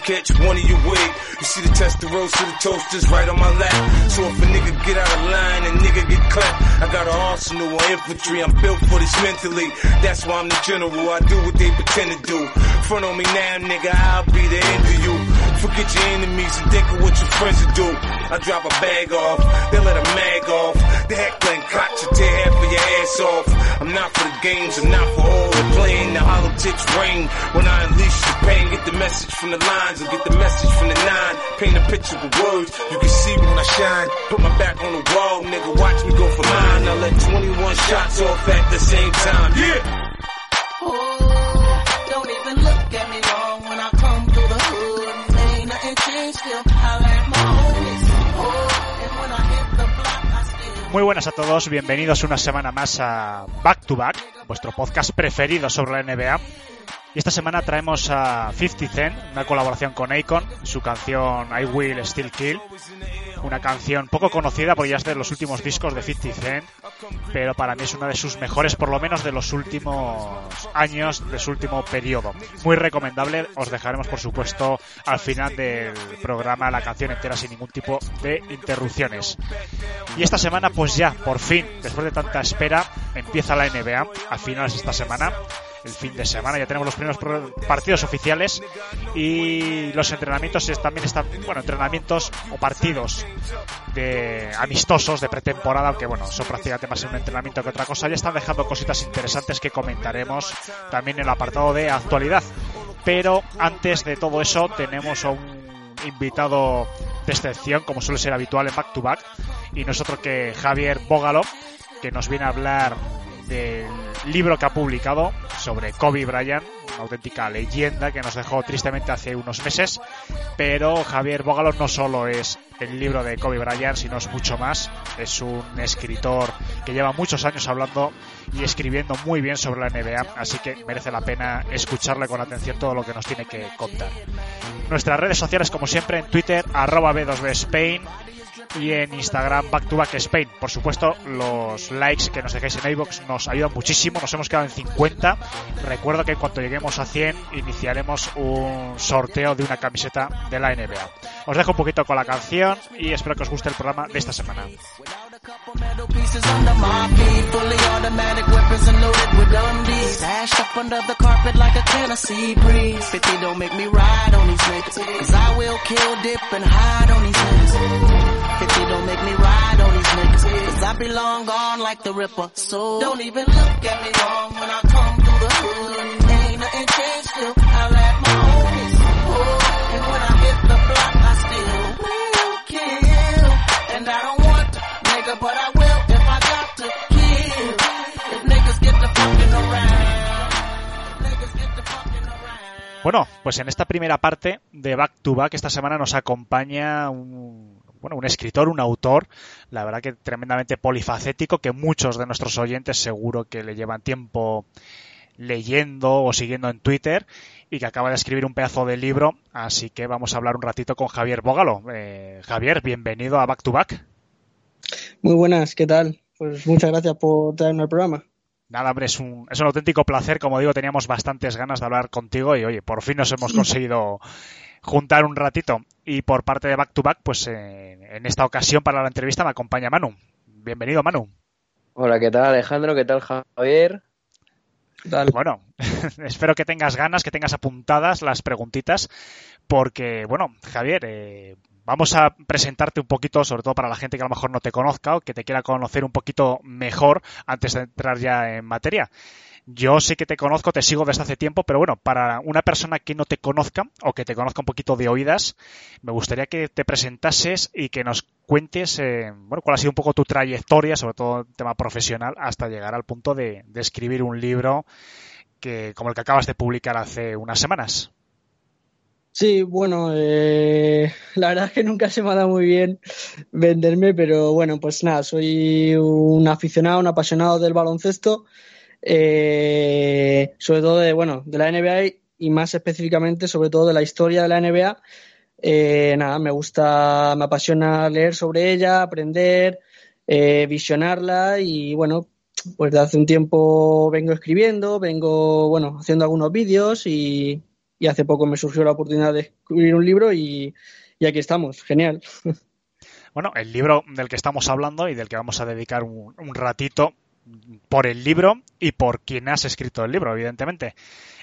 Catch one of your wig. You see the Testarossa, the toasters right on my lap. So if a nigga get out of line and nigga get clapped, I got an arsenal of infantry. I'm built for this mentally. That's why I'm the general. I do what they pretend to do. Front on me now, nigga, I'll be the end of you. Forget your enemies and think of what your friends will do. I drop a bag off, they let a mag off. The heckling cock should tear half of your ass off. I'm not for the games, I'm not for all the playing. The hollow tips ring when I unleash the pain. Get the message from the lines or get the message from the nine. Paint a picture with words, you can see when I shine. Put my back on the wall, nigga, watch me go for mine. I let 21 shots off at the same time. Yeah! Muy buenas a todos, bienvenidos una semana más a Back to Back, vuestro podcast preferido sobre la NBA. Y esta semana traemos a 50 Cent, una colaboración con Akon, su canción I Will Still Kill, una canción poco conocida porque ya es de los últimos discos de 50 Cent, pero para mí es una de sus mejores, por lo menos de los últimos años, de su último periodo. Muy recomendable, os dejaremos por supuesto al final del programa la canción entera sin ningún tipo de interrupciones. Y esta semana, pues ya, por fin, después de tanta espera, empieza la NBA a finales de esta semana. El fin de semana ya tenemos los primeros partidos oficiales y los entrenamientos también están, bueno, entrenamientos o partidos de amistosos de pretemporada, aunque bueno, son prácticamente más un entrenamiento que otra cosa. Ya están dejando cositas interesantes que comentaremos también en el apartado de actualidad. Pero antes de todo eso, tenemos a un invitado de excepción, como suele ser habitual en Back to Back, y no es otro que Javier Bógalo, que nos viene a hablar del libro que ha publicado sobre Kobe Bryant, una auténtica leyenda que nos dejó tristemente hace unos meses. Pero Javier Bógalo no solo es el libro de Kobe Bryant, sino es mucho más. Es un escritor que lleva muchos años hablando y escribiendo muy bien sobre la NBA, así que merece la pena escucharle con atención todo lo que nos tiene que contar. Nuestras redes sociales, como siempre, en Twitter, arroba B2B Spain, y en Instagram Back to Back Spain. Por supuesto, los likes que nos dejéis en iVoox nos ayudan muchísimo. Nos hemos quedado en 50. Recuerdo que en cuanto lleguemos a 100 iniciaremos un sorteo de una camiseta de la NBA. Os dejo un poquito con la canción y espero que os guste el programa de esta semana. Couple metal pieces under my feet, fully automatic weapons and loaded with dummies. Stash up under the carpet like a Tennessee breeze. 50 don't make me ride on these niggas, cause I will kill, dip, and hide on these niggas. 50 don't make me ride on these niggas, cause I be long gone like the Ripper. So don't even look at me wrong when I come through the hood. Ain't nothing changed, still holla at my homies. Oh, and when I hit the block, I still will kill. And I don't want to, nigga, but I will if I got to kill. Niggas get the fucking around. Bueno, pues en esta primera parte de Back to Back esta semana nos acompaña un, bueno, un escritor, un autor, la verdad que tremendamente polifacético, que muchos de nuestros oyentes seguro que le llevan tiempo leyendo o siguiendo en Twitter y que acaba de escribir un pedazo de libro, así que vamos a hablar un ratito con Javier Bógalo. Eh, Javier, bienvenido a Back to Back. Muy buenas, ¿qué tal? Pues muchas gracias por traerme al programa. Nada, hombre, es un, es un auténtico placer. Como digo, teníamos bastantes ganas de hablar contigo y, oye, por fin nos hemos conseguido juntar un ratito. Y por parte de Back to Back, pues eh, en esta ocasión para la entrevista me acompaña Manu. Bienvenido, Manu. Hola, ¿qué tal Alejandro? ¿Qué tal Javier? Bueno, espero que tengas ganas, que tengas apuntadas las preguntitas, porque, bueno, Javier, eh, vamos a presentarte un poquito, sobre todo para la gente que a lo mejor no te conozca o que te quiera conocer un poquito mejor antes de entrar ya en materia. Yo sé que te conozco, te sigo desde hace tiempo, pero bueno, para una persona que no te conozca o que te conozca un poquito de oídas, me gustaría que te presentases y que nos cuentes, eh, bueno, cuál ha sido un poco tu trayectoria, sobre todo en tema profesional, hasta llegar al punto de, escribir un libro que, como el que acabas de publicar hace unas semanas. Sí, bueno, eh, la verdad es que nunca se me ha dado muy bien venderme, pero bueno, pues nada, soy un aficionado, un apasionado del baloncesto eh, sobre todo de, bueno, de la NBA y más específicamente, sobre todo de la historia de la NBA. Eh, nada, me gusta, me apasiona leer sobre ella, aprender, eh, visionarla y bueno, pues de hace un tiempo vengo escribiendo, vengo, bueno, haciendo algunos vídeos y, y hace poco me surgió la oportunidad de escribir un libro y, y aquí estamos, genial. Bueno, el libro del que estamos hablando y del que vamos a dedicar un, un ratito por el libro y por quien has escrito el libro, evidentemente.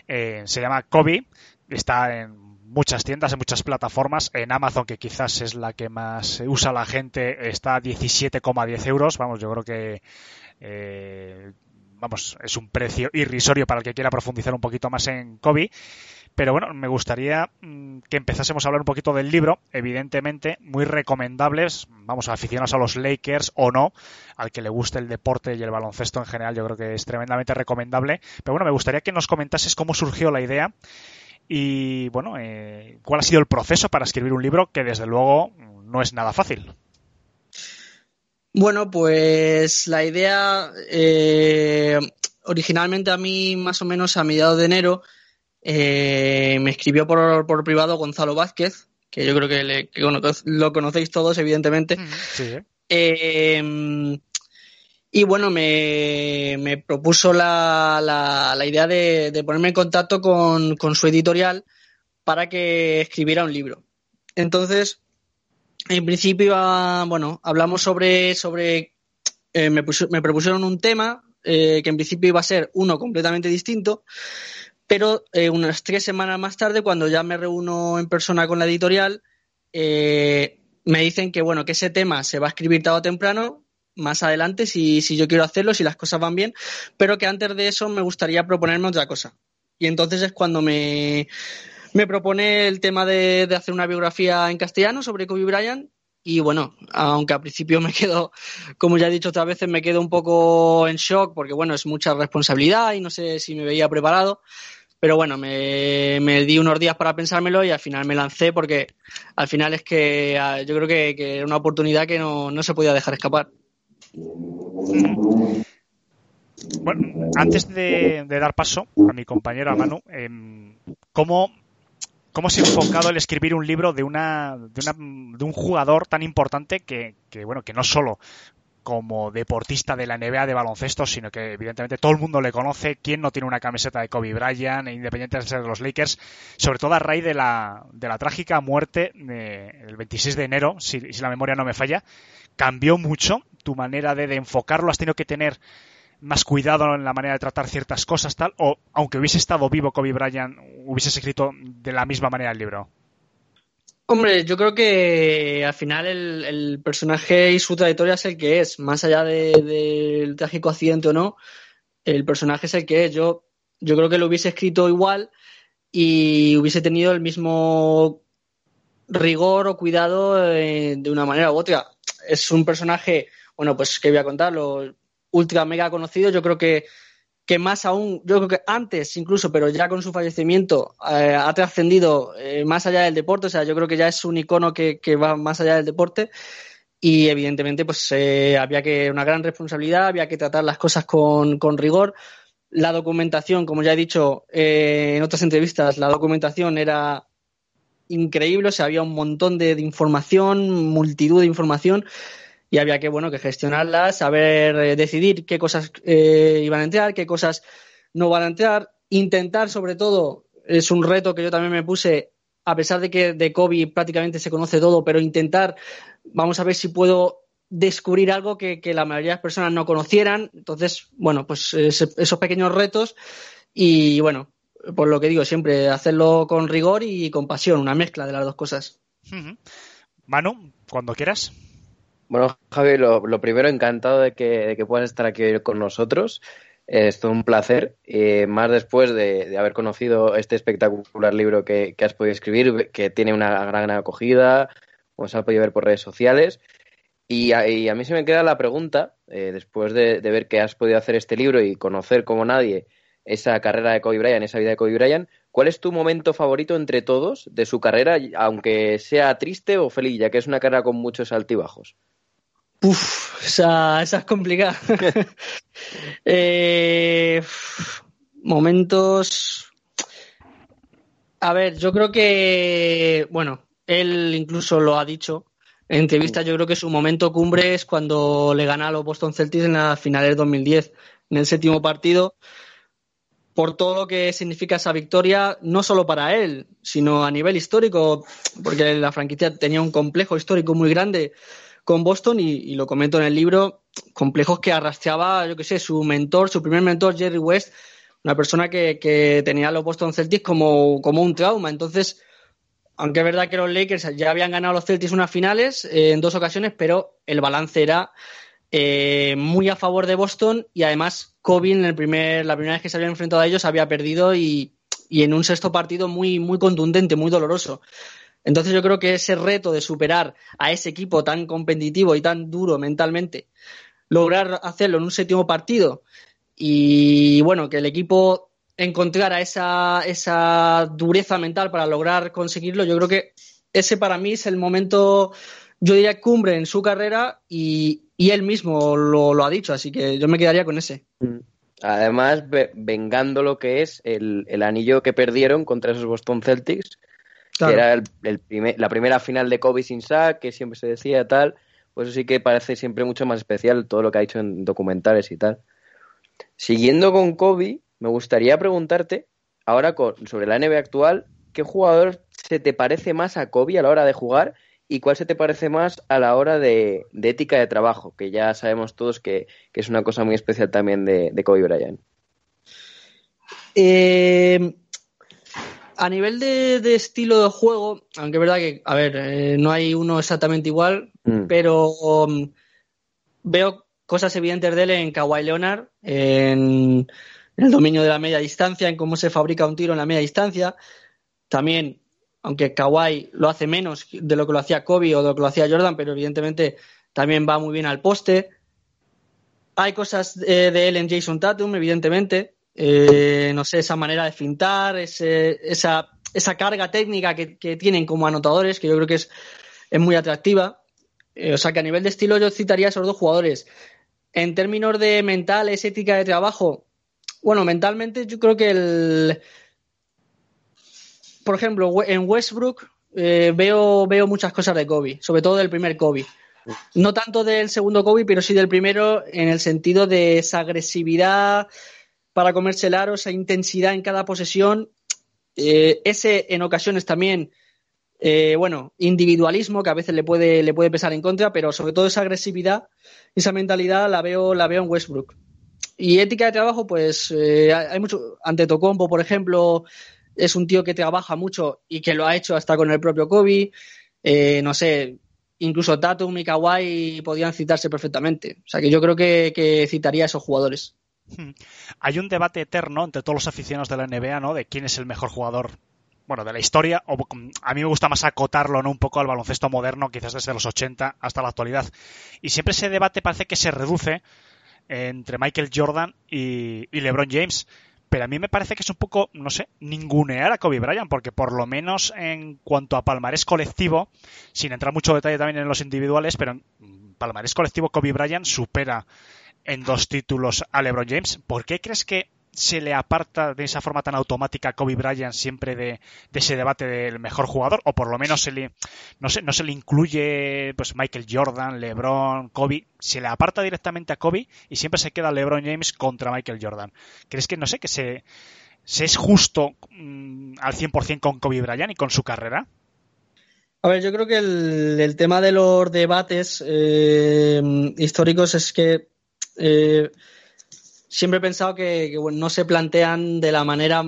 Eh, se llama Kobe, está en muchas tiendas, en muchas plataformas. En Amazon, que quizás es la que más usa la gente, está a 17,10 euros. Vamos, yo creo que eh, vamos, es un precio irrisorio para el que quiera profundizar un poquito más en Kobe. Pero bueno, me gustaría mm, que empezásemos a hablar un poquito del libro. Evidentemente, muy recomendables, vamos, aficionados a los Lakers o no, al que le guste el deporte y el baloncesto en general, yo creo que es tremendamente recomendable. Pero bueno, me gustaría que nos comentases cómo surgió la idea y, bueno, eh, cuál ha sido el proceso para escribir un libro que desde luego no es nada fácil. Bueno, pues la idea eh, originalmente a mí más o menos a mediados de enero eh, me escribió por, por, privado Gonzalo Vázquez, que yo creo que, le, que lo conocéis todos, evidentemente. Sí. Eh, y bueno, me, me propuso la, la, la idea de, de, ponerme en contacto con, con, su editorial para que escribiera un libro. Entonces, en principio, bueno, hablamos sobre, sobre eh, me, puso, me, propusieron un tema eh, que en principio iba a ser uno completamente distinto, pero eh, unas tres semanas más tarde, cuando ya me reúno en persona con la editorial, eh, me dicen que bueno, que ese tema se va a escribir tarde o temprano, más adelante, si, si yo quiero hacerlo, si las cosas van bien, pero que antes de eso me gustaría proponerme otra cosa. Y entonces es cuando me, me propone el tema de, de hacer una biografía en castellano sobre Kobe Bryant y bueno, aunque al principio me quedo, como ya he dicho otras veces, me quedo un poco en shock porque bueno, es mucha responsabilidad y no sé si me veía preparado. Pero bueno, me, me, di unos días para pensármelo y al final me lancé porque al final es que ah, yo creo que, que era una oportunidad que no, no, se podía dejar escapar. Bueno, antes de, de dar paso a mi compañero, a Manu, eh, ¿cómo, ¿cómo se ha enfocado el escribir un libro de, una, de, una, de un jugador tan importante que, que, bueno, que no solo como deportista de la NBA de baloncesto, sino que evidentemente todo el mundo le conoce. ¿Quién no tiene una camiseta de Kobe Bryant, independiente de ser de los Lakers? Sobre todo a raíz de la, de la trágica muerte de, el 26 de enero, si, la memoria no me falla, cambió mucho tu manera de, de enfocarlo. Has tenido que tener más cuidado en la manera de tratar ciertas cosas, tal, o aunque hubiese estado vivo Kobe Bryant, hubieses escrito de la misma manera el libro. Hombre, yo creo que al final el, el, personaje y su trayectoria es el que es, más allá del de, trágico accidente o no, el personaje es el que es. Yo, yo creo que lo hubiese escrito igual y hubiese tenido el mismo rigor o cuidado eh, de una manera u otra. Es un personaje, bueno, pues que voy a contarlo, ultra mega conocido. Yo creo que que más aún, yo creo que antes incluso, pero ya con su fallecimiento, eh, ha trascendido eh, más allá del deporte, o sea, yo creo que ya es un icono que, que va más allá del deporte. Y evidentemente pues eh, había que una gran responsabilidad, había que tratar las cosas con, con rigor. La documentación, como ya he dicho eh, en otras entrevistas, la documentación era increíble, o sea, había un montón de, de información, multitud de información y había que bueno que gestionarlas, saber eh, decidir qué cosas eh, iban a entrar, qué cosas no van a entrar, intentar sobre todo es un reto que yo también me puse a pesar de que de Kobe prácticamente se conoce todo, pero intentar vamos a ver si puedo descubrir algo que, que la mayoría de las personas no conocieran. Entonces, bueno, pues esos pequeños retos y bueno, por lo que digo siempre, hacerlo con rigor y con pasión, una mezcla de las dos cosas. Manu, cuando quieras. Bueno, Javi, lo, primero, encantado de que, de que puedas estar aquí hoy con nosotros. Eh, Es todo un placer, eh, más después de, haber conocido este espectacular libro que, que has podido escribir, que tiene una gran acogida, como se ha podido ver por redes sociales. Y a, y a mí se me queda la pregunta, eh, después de, de ver que has podido hacer este libro y conocer como nadie esa carrera de Kobe Bryant, esa vida de Kobe Bryant, ¿cuál es tu momento favorito entre todos de su carrera, aunque sea triste o feliz, ya que es una carrera con muchos altibajos? Uf, esa, esa es complicada. Eh, momentos. A ver, yo creo que, bueno, él incluso lo ha dicho en entrevistas. Yo creo que su momento cumbre es cuando le gana a los Boston Celtics en la finales 2010, en el séptimo partido, por todo lo que significa esa victoria, no solo para él, sino a nivel histórico, porque la franquicia tenía un complejo histórico muy grande con Boston y, lo comento en el libro, complejos que arrastraba, yo qué sé, su mentor, su primer mentor, Jerry West, una persona que, tenía a los Boston Celtics como, como un trauma. Entonces, aunque es verdad que los Lakers ya habían ganado los Celtics unas finales eh, en dos ocasiones, pero el balance era eh, muy a favor de Boston y además Kobe en el primer, la primera vez que se había enfrentado a ellos había perdido y, y en un sexto partido muy, muy contundente, muy doloroso. Entonces yo creo que ese reto de superar a ese equipo tan competitivo y tan duro mentalmente, lograr hacerlo en un séptimo partido y bueno, que el equipo encontrara esa, esa dureza mental para lograr conseguirlo, yo creo que ese para mí es el momento, yo diría, cumbre en su carrera y, y él mismo lo, ha dicho, así que yo me quedaría con ese. Además, ve- vengando lo que es el, el anillo que perdieron contra esos Boston Celtics, Claro. que era el, el primer- la primera final de Kobe sin sack, que siempre se decía tal, pues eso sí que parece siempre mucho más especial todo lo que ha hecho en documentales y tal. Siguiendo con Kobe, me gustaría preguntarte, ahora con- sobre la NBA actual, ¿qué jugador se te parece más a Kobe a la hora de jugar y cuál se te parece más a la hora de, de ética de trabajo? Que ya sabemos todos que, que es una cosa muy especial también de, de Kobe Bryant. Eh, a nivel de, de estilo de juego, aunque es verdad que, a ver, eh, no hay uno exactamente igual, Mm. pero um, veo cosas evidentes de él en Kawhi Leonard, en, en el dominio de la media distancia, en cómo se fabrica un tiro en la media distancia. También, aunque Kawhi lo hace menos de lo que lo hacía Kobe o de lo que lo hacía Jordan, pero evidentemente también va muy bien al poste. Hay cosas eh, de él en Jason Tatum, evidentemente. Eh, no sé, esa manera de fintar, esa, esa carga técnica que, tienen como anotadores, que yo creo que es, es muy atractiva. Eh, o sea que a nivel de estilo yo citaría a esos dos jugadores. En términos de mentales, ética de trabajo, bueno, mentalmente yo creo que el... Por ejemplo, en Westbrook eh, veo, veo muchas cosas de Kobe, sobre todo del primer Kobe. No tanto del segundo Kobe, pero sí del primero en el sentido de esa agresividad para comerse el aro, esa intensidad en cada posesión, eh, ese en ocasiones también, eh, bueno, individualismo que a veces le puede, le puede pesar en contra, pero sobre todo esa agresividad, esa mentalidad la veo, la veo en Westbrook. Y ética de trabajo, pues eh, hay mucho. Ante Tocompo, por ejemplo, es un tío que trabaja mucho y que lo ha hecho hasta con el propio Kobe. No sé, incluso Tatum y Kawhi podían citarse perfectamente. O sea que yo creo que, que citaría a esos jugadores. Hay un debate eterno entre todos los aficionados de la NBA, ¿no? De quién es el mejor jugador, bueno, de la historia. O mm, a mí me gusta más acotarlo, ¿no? Un poco al baloncesto moderno, quizás desde los 80 hasta la actualidad. Y siempre ese debate parece que se reduce entre Michael Jordan y, y LeBron James. Pero a mí me parece que es un poco, no sé, ningunear a Kobe Bryant, porque por lo menos en cuanto a palmarés colectivo, sin entrar mucho detalle también en los individuales, pero en palmarés colectivo Kobe Bryant supera en dos títulos a LeBron James. ¿Por qué crees que se le aparta de esa forma tan automática a Kobe Bryant siempre de, ese debate del mejor jugador? O por lo menos se le, no, sé, no se le incluye pues Michael Jordan, LeBron, Kobe. Se le aparta directamente a Kobe y siempre se queda LeBron James contra Michael Jordan. ¿Crees que, no sé, que se, se es justo mm, al 100% con Kobe Bryant y con su carrera? A ver, yo creo que el, el tema de los debates eh, históricos es que eh, siempre he pensado que, bueno, no se plantean de la manera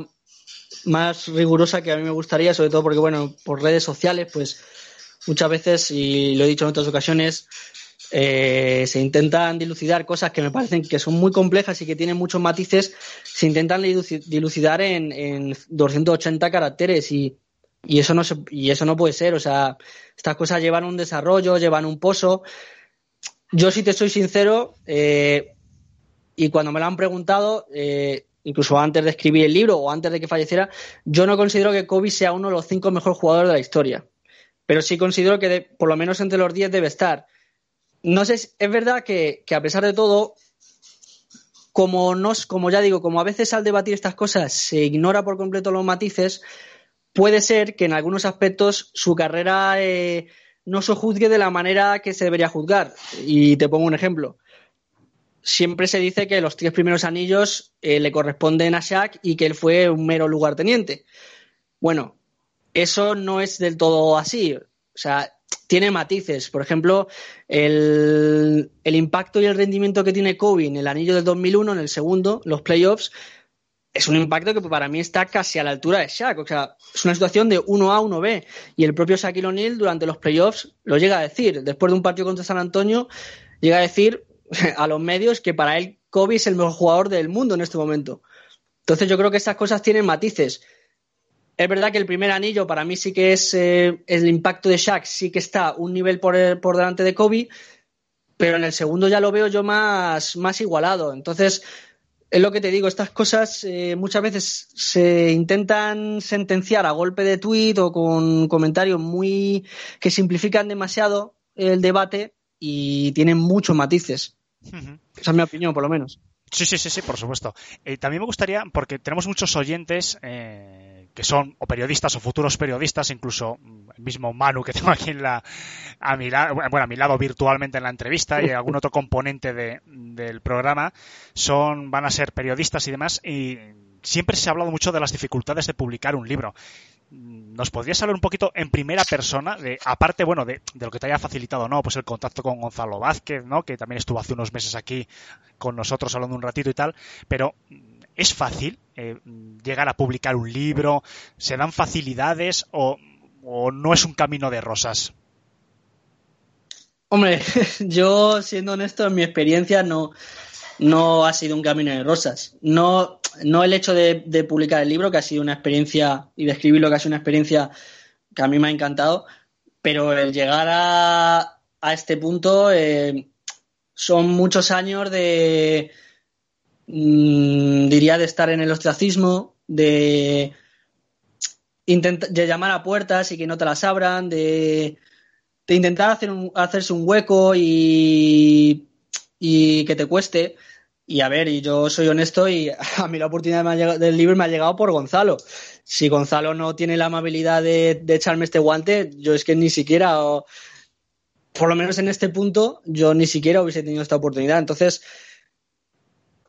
más rigurosa que a mí me gustaría, sobre todo porque, bueno, por redes sociales, pues muchas veces, y lo he dicho en otras ocasiones, eh, se intentan dilucidar cosas que me parecen que son muy complejas y que tienen muchos matices, se intentan dilucidar en, en 280 caracteres y, y, eso no se, y eso no puede ser. O sea, estas cosas llevan un desarrollo, llevan un pozo. Yo, si te soy sincero, eh, y cuando me lo han preguntado, eh, incluso antes de escribir el libro o antes de que falleciera, yo no considero que Kobe sea uno de los cinco mejores jugadores de la historia. Pero sí considero que por lo menos entre los diez debe estar no sé, es verdad que, que, a pesar de todo, como, nos, como ya digo, como a veces al debatir estas cosas se ignora por completo los matices, puede ser que en algunos aspectos su carrera eh, no se juzgue de la manera que se debería juzgar. Y te pongo un ejemplo. Siempre se dice que los tres primeros anillos eh, le corresponden a Shaq y que él fue un mero lugarteniente. Bueno, eso no es del todo así. O sea, tiene matices. Por ejemplo, el, el, impacto y el rendimiento que tiene Kobe en el anillo del 2001, en el segundo, los playoffs, es un impacto que para mí está casi a la altura de Shaq. O sea, es una situación de 1A, 1B. Y el propio Shaquille O'Neal durante los playoffs lo llega a decir. Después de un partido contra San Antonio, llega a decir a los medios que para él Kobe es el mejor jugador del mundo en este momento. Entonces yo creo que estas cosas tienen matices. Es verdad que el primer anillo para mí sí que es eh, el impacto de Shaq, sí que está un nivel por, el, por delante de Kobe, pero en el segundo ya lo veo yo más, más igualado. Entonces, es lo que te digo, estas cosas eh, muchas veces se intentan sentenciar a golpe de tuit o con comentarios muy que simplifican demasiado el debate y tienen muchos matices. Uh -huh. Esa es mi opinión, por lo menos. Sí, sí, sí, sí, por supuesto. Eh, también me gustaría, porque tenemos muchos oyentes eh, que son o periodistas o futuros periodistas, incluso el mismo Manu que tengo aquí en la, a mi lado, bueno, a mi lado virtualmente en la entrevista y algún otro componente de, del programa, son, van a ser periodistas y demás, y siempre se ha hablado mucho de las dificultades de publicar un libro. ¿Nos podrías hablar un poquito en primera persona, de, aparte, bueno, de, de, lo que te haya facilitado, ¿no? Pues el contacto con Gonzalo Vázquez, ¿no? Que también estuvo hace unos meses aquí con nosotros hablando un ratito y tal, pero ¿es fácil eh, llegar a publicar un libro? ¿Se dan facilidades o, no es un camino de rosas? Hombre, yo siendo honesto, en mi experiencia no, no ha sido un camino de rosas. No, no el hecho de, de, publicar el libro, que ha sido una experiencia, y de escribirlo, que ha sido una experiencia que a mí me ha encantado, pero el llegar a, a este punto eh, son muchos años de, mmm, diría, de estar en el ostracismo, de, llamar a puertas y que no te las abran, de, intentar hacer un, hacerse un hueco y, que te cueste. Y a ver, y yo soy honesto y a mí la oportunidad del libro me ha llegado por Gonzalo. Si Gonzalo no tiene la amabilidad de, de echarme este guante, yo es que ni siquiera, o, por lo menos en este punto, yo ni siquiera hubiese tenido esta oportunidad. Entonces,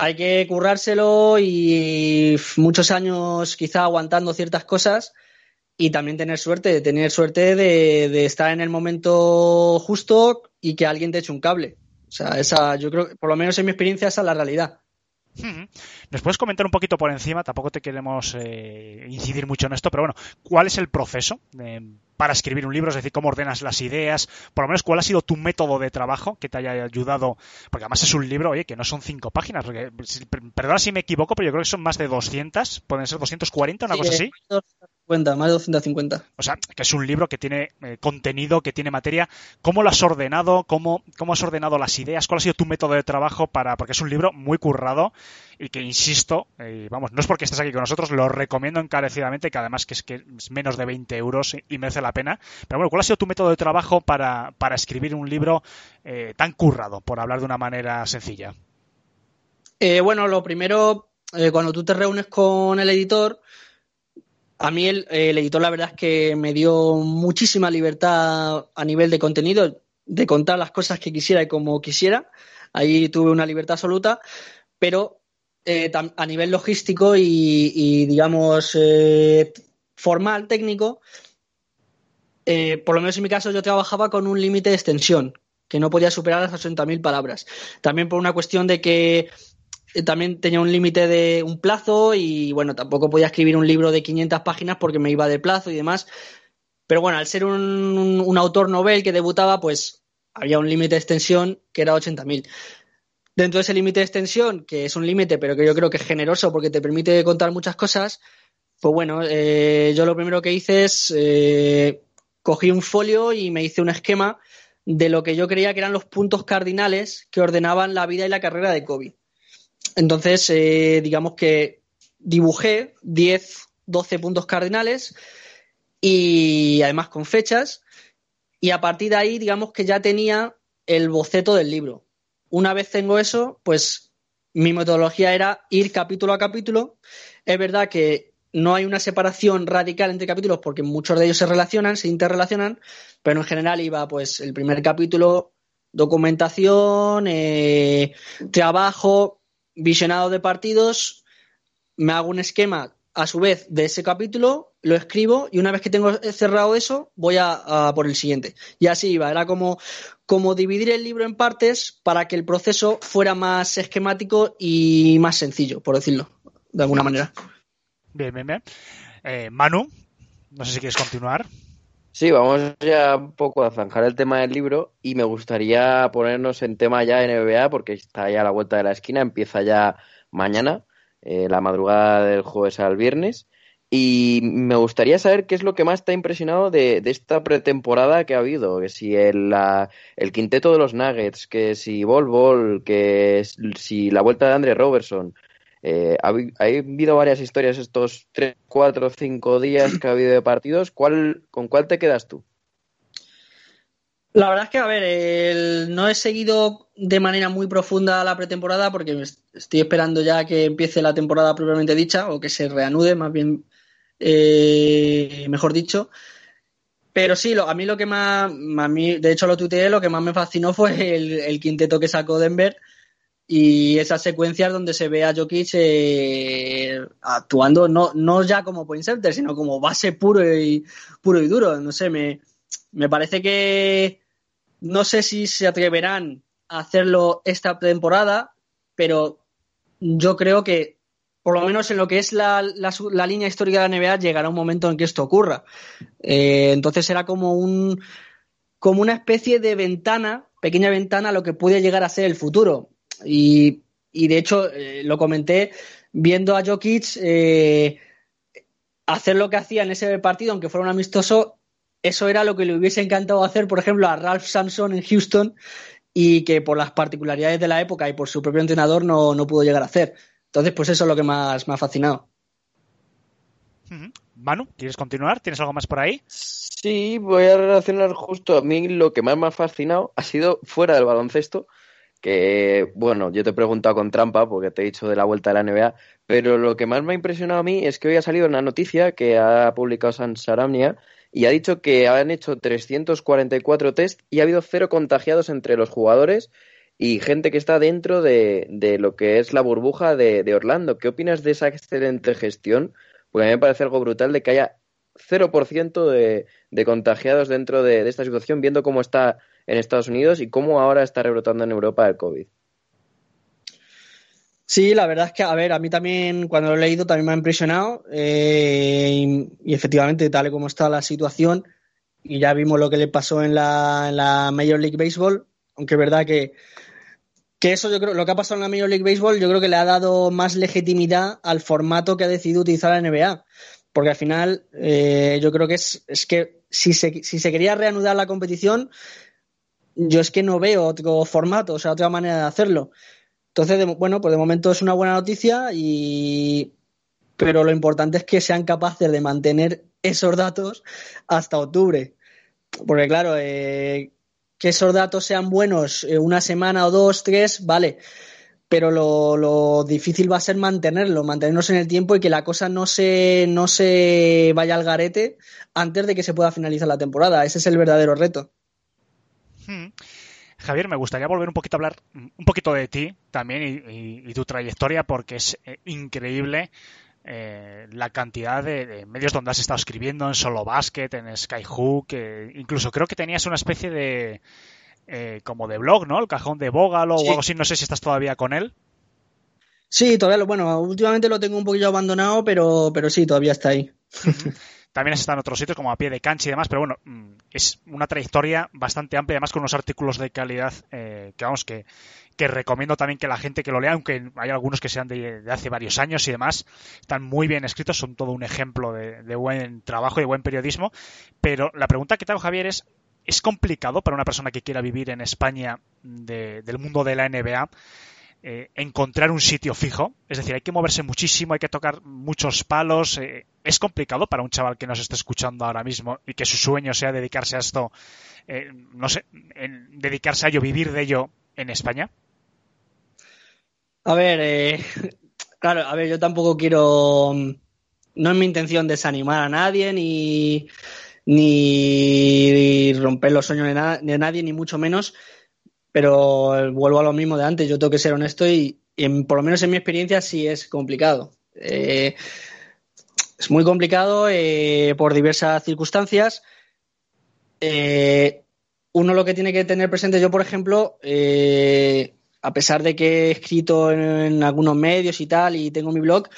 hay que currárselo y muchos años quizá aguantando ciertas cosas y también tener suerte, tener suerte de, estar en el momento justo y que alguien te eche un cable. O sea, esa, yo creo por lo menos en mi experiencia, esa es la realidad. ¿Nos puedes comentar un poquito por encima? Tampoco te queremos eh, incidir mucho en esto, pero bueno, ¿cuál es el proceso eh, para escribir un libro? Es decir, ¿cómo ordenas las ideas? Por lo menos, ¿cuál ha sido tu método de trabajo que te haya ayudado? Porque además es un libro, oye, que no son cinco páginas. Porque, perdona si me equivoco, pero yo creo que son más de 200, pueden ser 240, una sí, cosa así. 250, más de 250. O sea, que es un libro que tiene eh, contenido, que tiene materia. ¿Cómo lo has ordenado? ¿Cómo, ¿Cómo has ordenado las ideas? ¿Cuál ha sido tu método de trabajo para.? Porque es un libro muy currado y que, insisto, eh, vamos, no es porque estés aquí con nosotros, lo recomiendo encarecidamente, que además que es que es menos de 20 euros y, merece la pena. Pero bueno, ¿cuál ha sido tu método de trabajo para, para escribir un libro eh, tan currado, por hablar de una manera sencilla? Eh, bueno, lo primero, cuando tú te reúnes con el editor, a mí el, editor la verdad es que me dio muchísima libertad a nivel de contenido, de contar las cosas que quisiera y como quisiera. Ahí tuve una libertad absoluta, pero eh, a nivel logístico y, digamos, eh, formal, técnico, eh, por lo menos en mi caso yo trabajaba con un límite de extensión, que no podía superar las 80.000 palabras. También por una cuestión de que eh, también tenía un límite de un plazo y bueno, tampoco podía escribir un libro de 500 páginas porque me iba de plazo y demás. Pero bueno, al ser un, un autor novel que debutaba, pues había un límite de extensión que era 80.000. Dentro de ese límite de extensión, que es un límite, pero que yo creo que es generoso porque te permite contar muchas cosas, pues bueno, eh, yo lo primero que hice es eh, cogí un folio y me hice un esquema de lo que yo creía que eran los puntos cardinales que ordenaban la vida y la carrera de Kobe. Entonces, eh, digamos que dibujé 10, 12 puntos cardinales y además con fechas. Y a partir de ahí, digamos que ya tenía el boceto del libro. Una vez tengo eso, pues mi metodología era ir capítulo a capítulo. Es verdad que no hay una separación radical entre capítulos porque muchos de ellos se relacionan, se interrelacionan, pero en general iba pues el primer capítulo, documentación, eh, trabajo, visionado de partidos, me hago un esquema a su vez de ese capítulo, lo escribo y una vez que tengo cerrado eso, voy a, a por el siguiente. Y así iba, era como, como dividir el libro en partes para que el proceso fuera más esquemático y más sencillo, por decirlo, de alguna manera. Bien, bien, bien. Eh, Manu, no sé si quieres continuar. Sí, vamos ya un poco a zanjar el tema del libro y me gustaría ponernos en tema ya NBA porque está ya a la vuelta de la esquina, empieza ya mañana, eh, la madrugada del jueves al viernes. Y me gustaría saber qué es lo que más te ha impresionado de, esta pretemporada que ha habido. Que si el, la, el quinteto de los Nuggets, que si Bol Bol, que si la vuelta de Andre Robertson. Eh, ha, ha, habido varias historias estos 3, 4, 5 días que ha habido de partidos. ¿Cuál, ¿Con cuál te quedas tú? La verdad es que, a ver, el, no he seguido de manera muy profunda la pretemporada porque estoy esperando ya que empiece la temporada propiamente dicha o que se reanude, más bien, eh, mejor dicho. Pero sí, lo, a mí lo que más, a mí, de hecho lo tuiteé, lo que más me fascinó fue el, quinteto que sacó Denver y esas secuencias donde se ve a Jokic eh, actuando no, no ya como point center, sino como base puro y, puro y duro. No sé, me, me parece que no sé si se atreverán a hacerlo esta temporada, pero yo creo que por lo menos en lo que es la, la, línea histórica de la NBA llegará un momento en que esto ocurra. Eh, entonces será como un como una especie de ventana, pequeña ventana a lo que puede llegar a ser el futuro. Y, y de hecho, eh, lo comenté viendo a Jokic eh, hacer lo que hacía en ese partido, aunque fuera un amistoso, eso era lo que le hubiese encantado hacer, por ejemplo, a Ralph Sampson en Houston y que por las particularidades de la época y por su propio entrenador no, no pudo llegar a hacer. Entonces, pues eso es lo que más me ha fascinado. Manu, ¿quieres continuar? ¿Tienes algo más por ahí? Sí, voy a relacionar justo a mí lo que más me ha fascinado ha sido fuera del baloncesto, que bueno, yo te he preguntado con trampa porque te he dicho de la vuelta de la NBA, pero lo que más me ha impresionado a mí es que hoy ha salido una noticia que ha publicado San Saramnia y ha dicho que han hecho 344 test y ha habido cero contagiados entre los jugadores y gente que está dentro de, de lo que es la burbuja de, de, Orlando. ¿Qué opinas de esa excelente gestión? Porque a mí me parece algo brutal de que haya 0% de, de contagiados dentro de, de esta situación, viendo cómo está en Estados Unidos y cómo ahora está rebrotando en Europa el COVID. Sí, la verdad es que, a ver, a mí también, cuando lo he leído, también me ha impresionado. Eh, y, efectivamente, tal y como está la situación, y ya vimos lo que le pasó en la, en la Major League Baseball, aunque es verdad que, que eso yo creo, lo que ha pasado en la Major League Baseball, yo creo que le ha dado más legitimidad al formato que ha decidido utilizar la NBA. Porque al final, eh, yo creo que es, es que si se, si se quería reanudar la competición, yo es que no veo otro formato, o sea, otra manera de hacerlo. Entonces, de, bueno, pues de momento es una buena noticia y pero lo importante es que sean capaces de mantener esos datos hasta octubre. Porque claro, eh, que esos datos sean buenos eh, una semana o dos, tres, vale. Pero lo, difícil va a ser mantenerlo, mantenernos en el tiempo y que la cosa no se, no se vaya al garete antes de que se pueda finalizar la temporada. Ese es el verdadero reto. Hmm. Javier, me gustaría volver un poquito a hablar un poquito de ti también y, y, y tu trayectoria porque es eh, increíble eh, la cantidad de, de medios donde has estado escribiendo en Solo Basket, en Skyhook, eh, incluso creo que tenías una especie de eh, como de blog, ¿no? El cajón de Bógalo Sí. o algo así, no sé si estás todavía con él. Sí, todavía lo, bueno, últimamente lo tengo un poquillo abandonado, pero, pero sí, todavía está ahí. También has en otros sitios como a pie de cancha y demás, pero bueno, mm, es una trayectoria bastante amplia, además con unos artículos de calidad eh, que vamos, que, recomiendo también que la gente que lo lea, aunque hay algunos que sean de, hace varios años y demás, están muy bien escritos, son todo un ejemplo de, buen trabajo y buen periodismo. Pero la pregunta que te hago, Javier, es, ¿es complicado para una persona que quiera vivir en España de- del mundo de la NBA eh, encontrar un sitio fijo? Es decir, hay que moverse muchísimo, hay que tocar muchos palos. eh, ¿Es complicado para un chaval que nos esté escuchando ahora mismo y que su sueño sea dedicarse a esto, eh, no sé, en- dedicarse a ello, vivir de ello en España? A ver, claro, a ver, yo tampoco quiero. No es mi intención desanimar a nadie ni, ni romper los sueños de nadie, ni mucho menos. Pero vuelvo a lo mismo de antes, yo tengo que ser honesto y, en- por lo menos en mi experiencia sí es complicado. Eh, es muy complicado eh, por diversas circunstancias. Eh, uno lo que tiene que tener presente, yo por ejemplo, eh, a pesar de que he escrito en algunos medios y tal y tengo mi blog,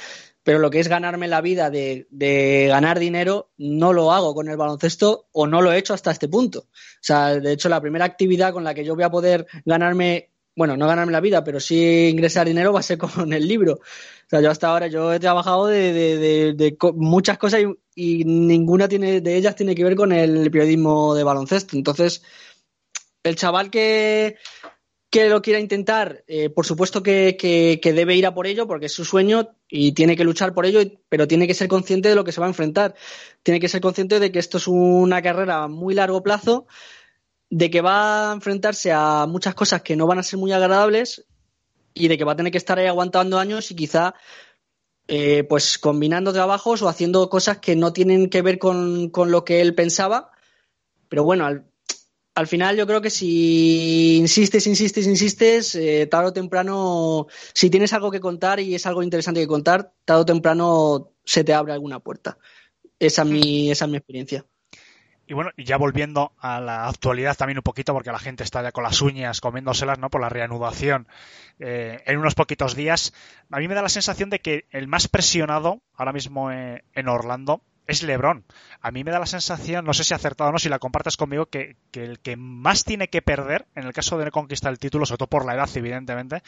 pero lo que es ganarme la vida de, de ganar dinero no lo hago con el baloncesto o no lo he hecho hasta este punto. O sea, de hecho, la primera actividad con la que yo voy a poder ganarme, bueno, no ganarme la vida, pero sí ingresar dinero va a ser con el libro. O sea, yo hasta ahora yo he trabajado de, de- de- muchas cosas y, y ninguna tiene, de ellas tiene que ver con el periodismo de baloncesto. Entonces, el chaval que, que lo quiera intentar, eh, por supuesto que, que- debe ir a por ello porque es su sueño y tiene que luchar por ello, pero tiene que ser consciente de lo que se va a enfrentar. Tiene que ser consciente de que esto es una carrera a muy largo plazo, de que va a enfrentarse a muchas cosas que no van a ser muy agradables y de que va a tener que estar ahí aguantando años y quizá eh, pues combinando trabajos o haciendo cosas que no tienen que ver con, con lo que él pensaba. Pero bueno, al, al final yo creo que si insistes, insistes, insistes, eh, tarde o temprano, si tienes algo que contar y es algo interesante que contar, tarde o temprano se te abre alguna puerta. Esa es mi, esa es mi experiencia. Y bueno, ya volviendo a la actualidad también un poquito, porque la gente está ya con las uñas comiéndoselas, ¿no? Por la reanudación eh, en unos poquitos días. A mí me da la sensación de que el más presionado ahora mismo eh, en Orlando es LeBron. A mí me da la sensación, no sé si acertado o no, si la compartes conmigo, que, que el que más tiene que perder en el caso de no conquistar el título, sobre todo por la edad, evidentemente,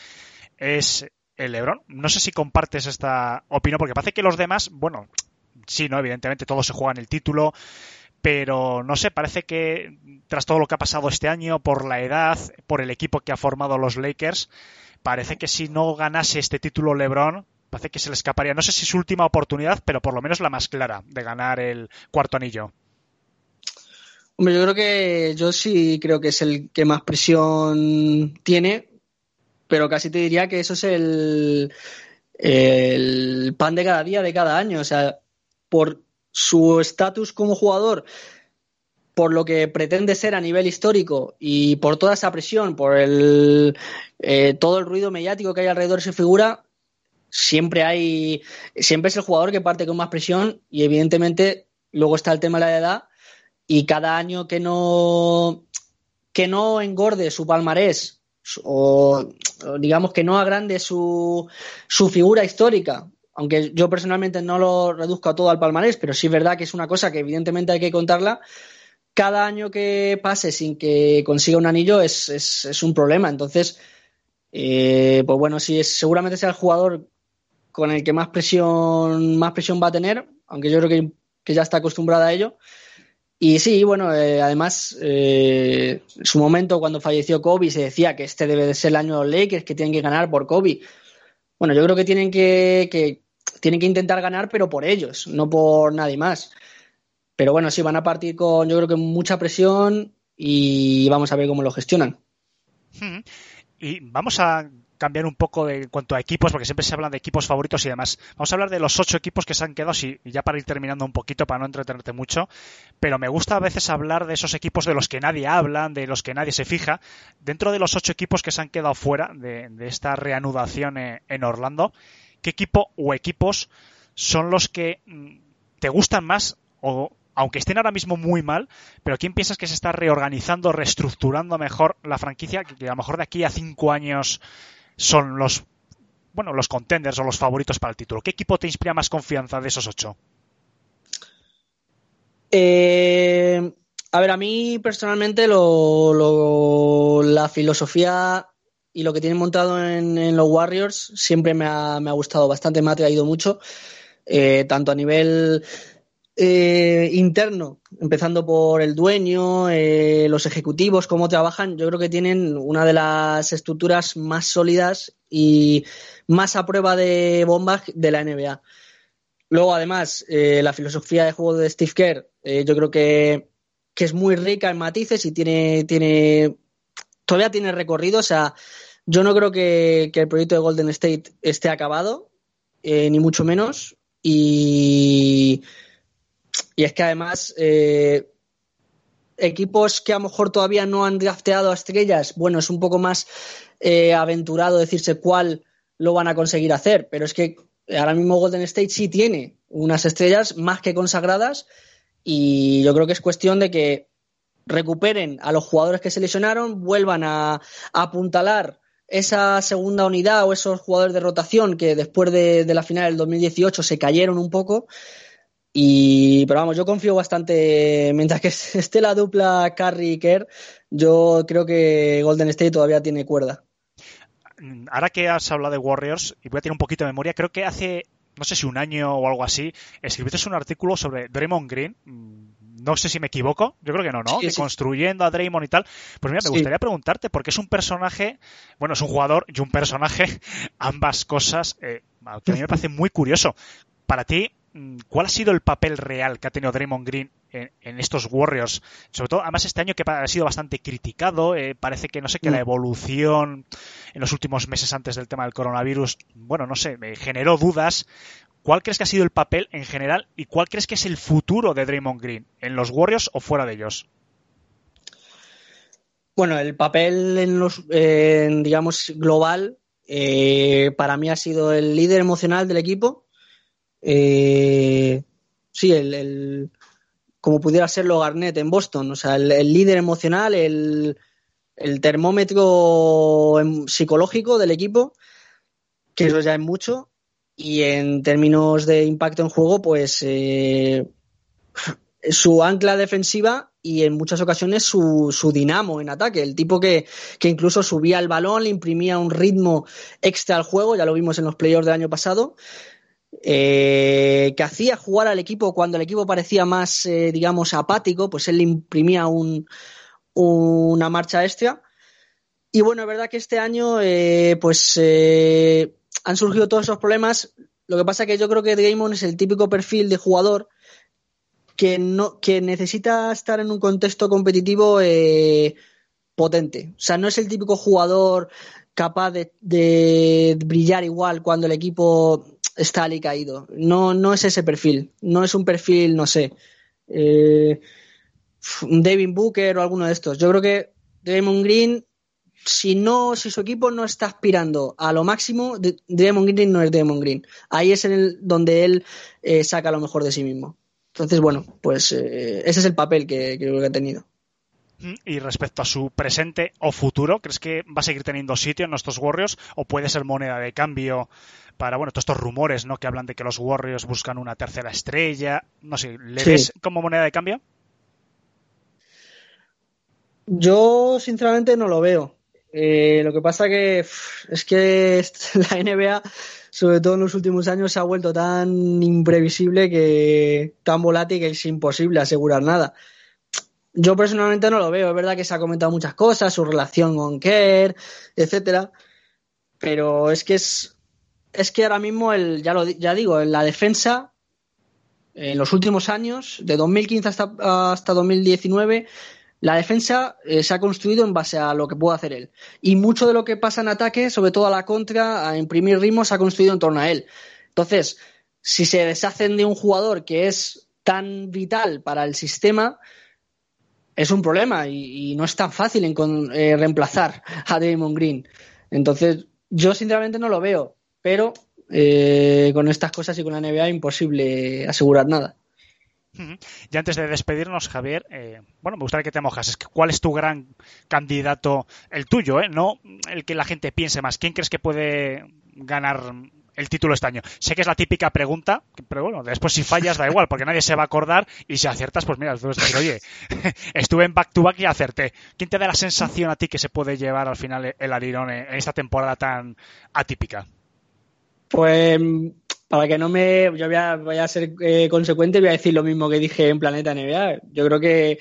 es el LeBron. No sé si compartes esta opinión, porque parece que los demás, bueno, sí, no, evidentemente todos se juegan el título, pero no sé, parece que tras todo lo que ha pasado este año, por la edad, por el equipo que ha formado los Lakers, parece que si no ganase este título LeBron, parece que se le escaparía. No sé si su última oportunidad, pero por lo menos la más clara de ganar el cuarto anillo. Hombre, yo creo que yo sí creo que es el que más presión tiene, pero casi te diría que eso es el, el pan de cada día, de cada año. O sea, por su estatus como jugador, por lo que pretende ser a nivel histórico y por toda esa presión, por el eh, todo el ruido mediático que hay alrededor de su figura, siempre hay, siempre es el jugador que parte con más presión y evidentemente luego está el tema de la edad y cada año que no que no engorde su palmarés o, digamos que no agrande su, su figura histórica aunque yo personalmente no lo reduzco a todo al palmarés, pero sí es verdad que es una cosa que evidentemente hay que contarla. Cada año que pase sin que consiga un anillo es, es, es un problema. Entonces, eh, pues bueno, sí, es, seguramente sea el jugador con el que más presión, más presión va a tener, aunque yo creo que, que ya está acostumbrada a ello. Y sí, bueno, eh, además, eh, en su momento cuando falleció Kobe se decía que este debe de ser el año de los Lakers, que tienen que ganar por Kobe. Bueno, yo creo que tienen que, que, tienen que intentar ganar, pero por ellos, no por nadie más. Pero bueno, sí, van a partir con, yo creo que mucha presión y vamos a ver cómo lo gestionan. Y vamos a cambiar un poco de en cuanto a equipos, porque siempre se hablan de equipos favoritos y demás. Vamos a hablar de los ocho equipos que se han quedado, y ya para ir terminando un poquito, para no entretenerte mucho, pero me gusta a veces hablar de esos equipos de los que nadie habla, de los que nadie se fija. Dentro de los ocho equipos que se han quedado fuera de, esta reanudación en Orlando, ¿qué equipo o equipos son los que mm, te gustan más o aunque estén ahora mismo muy mal, pero ¿quién piensas que se está reorganizando, reestructurando mejor la franquicia? Que a lo mejor de aquí a cinco años son los bueno, los contenders o los favoritos para el título. ¿Qué equipo te inspira más confianza de esos ocho? Eh, a ver, a mí personalmente lo, la filosofía y lo que tienen montado en, los Warriors siempre me ha, gustado bastante, me ha traído mucho, eh, tanto a nivel eh, interno, empezando por el dueño, eh, los ejecutivos, cómo trabajan, yo creo que tienen una de las estructuras más sólidas y más a prueba de bombas de la NBA. Luego, además, la filosofía de juego de Steve Kerr, yo creo que que es muy rica en matices y tiene, tiene todavía tiene recorrido. O sea, yo no creo que, el proyecto de Golden State esté acabado, eh, ni mucho menos. Y, y es que además, eh, equipos que a lo mejor todavía no han drafteado a estrellas, bueno, es un poco más eh, aventurado decirse cuál lo van a conseguir hacer, pero es que ahora mismo Golden State sí tiene unas estrellas más que consagradas y yo creo que es cuestión de que recuperen a los jugadores que se lesionaron, vuelvan a, apuntalar esa segunda unidad o esos jugadores de rotación que después de, la final del 2018 se cayeron un poco. Y, pero vamos, yo confío bastante, mientras que esté la dupla Curry y Kerr, yo creo que Golden State todavía tiene cuerda. Ahora que has hablado de Warriors, y voy a tener un poquito de memoria, creo que hace no sé si un año o algo así, escribiste un artículo sobre Draymond Green. Mm, no sé si me equivoco, yo creo que no, ¿no? Construyendo a Draymond y tal. Pues mira, me gustaría preguntarte, porque es un personaje, bueno, es un jugador y un personaje, ambas cosas, eh, que a mí me parece muy curioso. Para ti, ¿cuál ha sido el papel real que ha tenido Draymond Green en, estos Warriors? Sobre todo, además, este año que ha sido bastante criticado. Eh, parece que, no sé, que la mm. evolución en los últimos meses antes del tema del coronavirus, bueno, no sé, me generó dudas. ¿Cuál crees que ha sido el papel en general y cuál crees que es el futuro de Draymond Green? ¿En los Warriors o fuera de ellos? Bueno, el papel en los, digamos, global, eh, para mí ha sido el líder emocional del equipo eh, sí, el, como pudiera serlo Garnett en Boston, o sea, el, líder emocional, el, termómetro em, psicológico del equipo, que eso ya es mucho, y en términos de impacto en juego, pues eh, su ancla defensiva y en muchas ocasiones su, su dinamo en ataque, el tipo que, que, incluso subía el balón, le imprimía un ritmo extra al juego, ya lo vimos en los playoffs del año pasado, eh, que hacía jugar al equipo cuando el equipo parecía más, eh, digamos, apático, pues él le imprimía un, una marcha extra. Y bueno, es verdad que este año, eh, pues han surgido todos esos problemas. Lo que pasa es que yo creo que Draymond es el típico perfil de jugador que, no, que necesita estar en un contexto competitivo potente. O sea, no es el típico jugador capaz de, brillar igual cuando el equipo está ali caído. No, no es ese perfil. No es un perfil, no sé, eh, Devin Booker o alguno de estos. Yo creo que Draymond Green, si no, si su equipo no está aspirando a lo máximo, Draymond Green no es Draymond Green. Ahí es en el, donde él eh, saca lo mejor de sí mismo. Entonces, bueno, pues eh, ese es el papel que creo que ha tenido. Y respecto a su presente o futuro, ¿crees que va a seguir teniendo sitio en nuestros Warriors o puede ser moneda de cambio para, bueno, todos estos rumores, ¿no? Que hablan de que los Warriors buscan una tercera estrella. No sé, ¿le ves como moneda de cambio? Yo, sinceramente, no lo veo. Eh, lo que pasa que es que la NBA, sobre todo en los últimos años, se ha vuelto tan imprevisible que tan volátil que es imposible asegurar nada. Yo personalmente no lo veo. Es verdad que se ha comentado muchas cosas, su relación con Kerr, etcétera. Pero es que es, es que ahora mismo el, ya lo ya digo, en la defensa, en los últimos años, de 2015 hasta, hasta 2019, la defensa eh, se ha construido en base a lo que puede hacer él. Y mucho de lo que pasa en ataque, sobre todo a la contra, a imprimir ritmo, se ha construido en torno a él. Entonces, si se deshacen de un jugador que es tan vital para el sistema, es un problema y, no es tan fácil en, eh, reemplazar a Damon Green. Entonces, yo sinceramente no lo veo, pero eh, con estas cosas y con la NBA imposible asegurar nada. Y antes de despedirnos, Javier, eh, bueno, me gustaría que te mojas. ¿Cuál es tu gran candidato, el tuyo, eh? no el que la gente piense más? ¿Quién crees que puede ganar el título este año? Sé que es la típica pregunta, pero bueno, después si fallas da igual, porque nadie se va a acordar y si aciertas, pues mira, decir, oye, estuve en back-to-back y acerté. ¿Quién te da la sensación a ti que se puede llevar al final el Arirón en esta temporada tan atípica? Pues para que no me. Yo voy a, voy a ser eh, consecuente y voy a decir lo mismo que dije en Planeta NBA. Yo creo que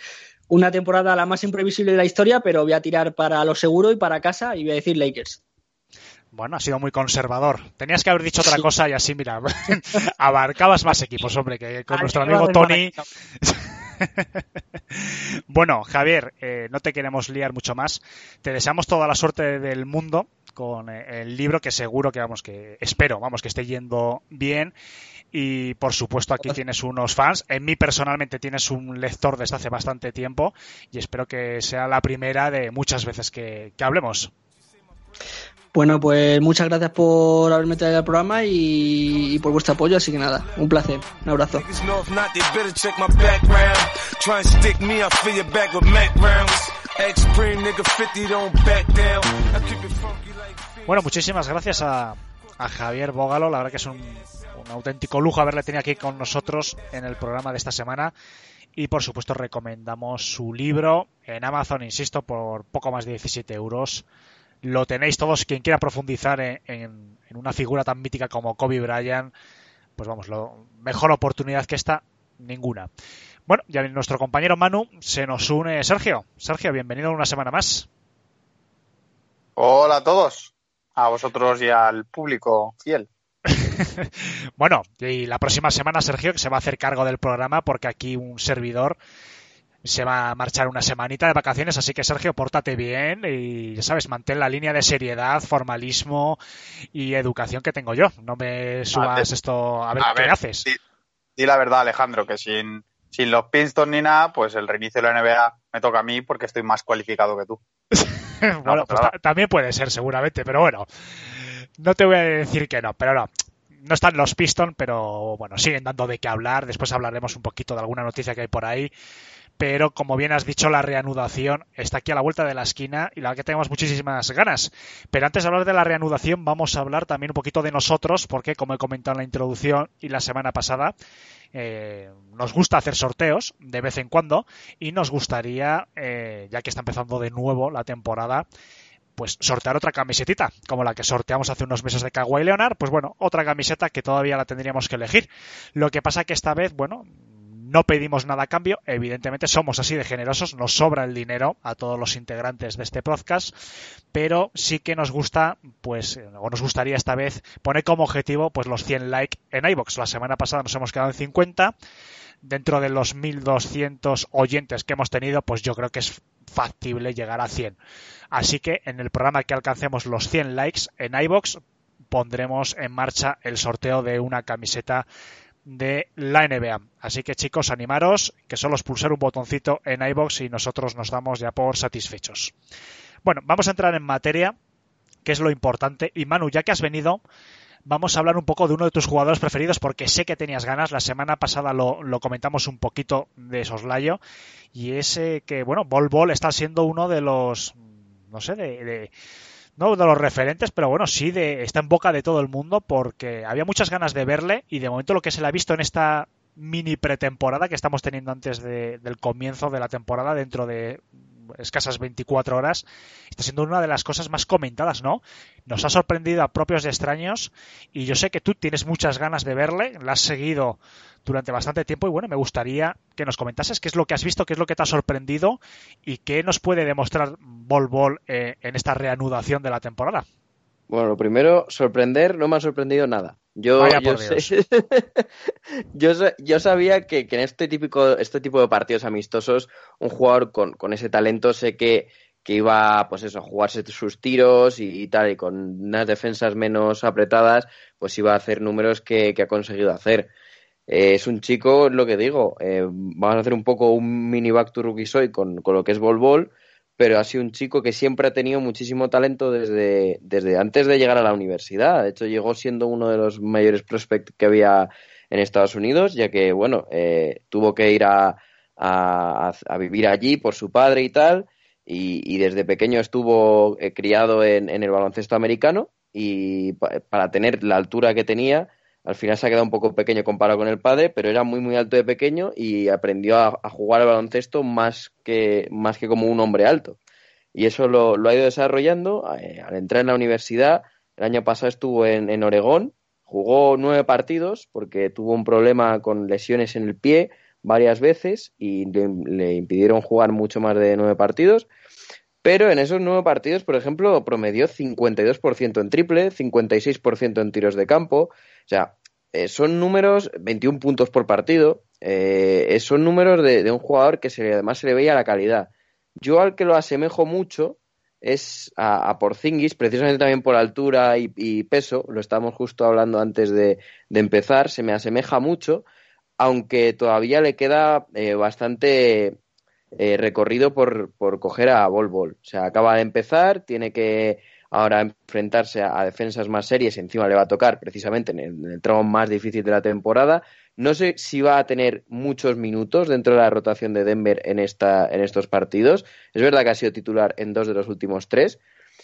una temporada la más imprevisible de la historia, pero voy a tirar para lo seguro y para casa y voy a decir Lakers. Bueno, ha sido muy conservador. Tenías que haber dicho otra cosa y así, mira, abarcabas más equipos, hombre, que con nuestro amigo Tony. bueno, Javier, eh, no te queremos liar mucho más. Te deseamos toda la suerte del mundo con eh, el libro que seguro que vamos que espero, vamos que esté yendo bien y por supuesto aquí tienes unos fans. En mí personalmente tienes un lector desde hace bastante tiempo y espero que sea la primera de muchas veces que, hablemos. Bueno, pues muchas gracias por haberme traído al programa y, por vuestro apoyo, así que nada, un placer, un abrazo. Bueno, muchísimas gracias a, Javier Bógalo. La verdad que es un, auténtico lujo haberle tenido aquí con nosotros en el programa de esta semana. Y por supuesto recomendamos su libro en Amazon, insisto, por poco más de 17 euros. Lo tenéis todos. Quien quiera profundizar en, una figura tan mítica como Kobe Bryant, pues vamos, lo, mejor oportunidad que esta, ninguna. Bueno, ya nuestro compañero Manu se nos une Sergio. Sergio, bienvenido una semana más. Hola a todos a vosotros y al público fiel. bueno, y la próxima semana, Sergio, que se va a hacer cargo del programa porque aquí un servidor se va a marchar una semanita de vacaciones, así que Sergio, pórtate bien y ya sabes, mantén la línea de seriedad, formalismo y educación que tengo yo. No me subas esto a ver qué haces. Di, la verdad, Alejandro, que sin, sin los Pistons ni nada, pues el reinicio de la NBA me toca a mí porque estoy más cualificado que tú. bueno, pues también puede ser, seguramente, pero bueno, no te voy a decir que no, pero no. No están los Pistons, pero bueno, siguen dando de qué hablar. Después hablaremos un poquito de alguna noticia que hay por ahí. Pero como bien has dicho, la reanudación está aquí a la vuelta de la esquina y la que tenemos muchísimas ganas. Pero antes de hablar de la reanudación, vamos a hablar también un poquito de nosotros, porque como he comentado en la introducción y la semana pasada, eh, nos gusta hacer sorteos de vez en cuando y nos gustaría, eh, ya que está empezando de nuevo la temporada, pues sortear otra camisetita, como la que sorteamos hace unos meses de Kawhi Leonard, pues bueno, otra camiseta que todavía la tendríamos que elegir. Lo que pasa que esta vez, bueno, no pedimos nada a cambio, evidentemente somos así de generosos, nos sobra el dinero a todos los integrantes de este podcast, pero sí que nos gusta, pues, o nos gustaría esta vez poner como objetivo, pues, los 100 likes en iBox. La semana pasada nos hemos quedado en 50. Dentro de los 1200 oyentes que hemos tenido, pues yo creo que es factible llegar a 100. Así que en el programa que alcancemos los 100 likes en iBox, pondremos en marcha el sorteo de una camiseta de la NBA. Así que chicos, animaros, que solo es pulsar un botoncito en iBox y nosotros nos damos ya por satisfechos. Bueno, vamos a entrar en materia, que es lo importante. Y Manu, ya que has venido, vamos a hablar un poco de uno de tus jugadores preferidos, porque sé que tenías ganas. La semana pasada lo, comentamos un poquito de soslayo. Y ese que, bueno, Bol Bol está siendo uno de los, no sé, de no de los referentes, pero bueno, sí de, está en boca de todo el mundo porque había muchas ganas de verle y de momento lo que se le ha visto en esta mini pretemporada que estamos teniendo antes del comienzo de la temporada dentro de escasas 24 horas, está siendo una de las cosas más comentadas, ¿no? Nos ha sorprendido a propios de extraños y yo sé que tú tienes muchas ganas de verle, la has seguido durante bastante tiempo y bueno, me gustaría que nos comentases qué es lo que has visto, qué es lo que te ha sorprendido y qué nos puede demostrar Bol Bol eh, en esta reanudación de la temporada. Bueno, lo primero, sorprender, no me ha sorprendido nada. Yo, yo, sabía que, en este típico, este tipo de partidos amistosos, un jugador con, con ese talento sé que, que, iba, pues eso, a jugarse sus tiros y, tal, y con unas defensas menos apretadas, pues iba a hacer números que, ha conseguido hacer. Eh, es un chico, lo que digo, eh, vamos a hacer un poco un mini back to rookie soy con, con lo que es Bol Bol, pero ha sido un chico que siempre ha tenido muchísimo talento desde, desde antes de llegar a la universidad. De hecho, llegó siendo uno de los mayores prospects que había en Estados Unidos, ya que, bueno, eh, tuvo que ir a, a, a, vivir allí por su padre y tal, y, y desde pequeño estuvo eh, criado en, en, el baloncesto americano, y pa, para tener la altura que tenía, al final se ha quedado un poco pequeño comparado con el padre, pero era muy muy alto de pequeño y aprendió a, jugar al baloncesto más que, más que como un hombre alto. Y eso lo, ha ido desarrollando eh, al entrar en la universidad. El año pasado estuvo en, en Oregón, jugó nueve partidos porque tuvo un problema con lesiones en el pie varias veces y le, impidieron jugar mucho más de nueve partidos. Pero en esos nueve partidos, por ejemplo, promedió 52% en triple, 56% en tiros de campo. O sea, eh, son números, 21 puntos por partido, eh, son números de, un jugador que se, además se le veía la calidad. Yo al que lo asemejo mucho es a, Porzingis, precisamente también por altura y, peso, lo estábamos justo hablando antes de, de empezar, se me asemeja mucho, aunque todavía le queda eh, bastante eh, recorrido por, por coger a Bol Bol. O sea, acaba de empezar, tiene que ahora enfrentarse a, defensas más serias encima le va a tocar precisamente en el, en tramo más difícil de la temporada. No sé si va a tener muchos minutos dentro de la rotación de Denver en, esta, en estos partidos. Es verdad que ha sido titular en dos de los últimos tres.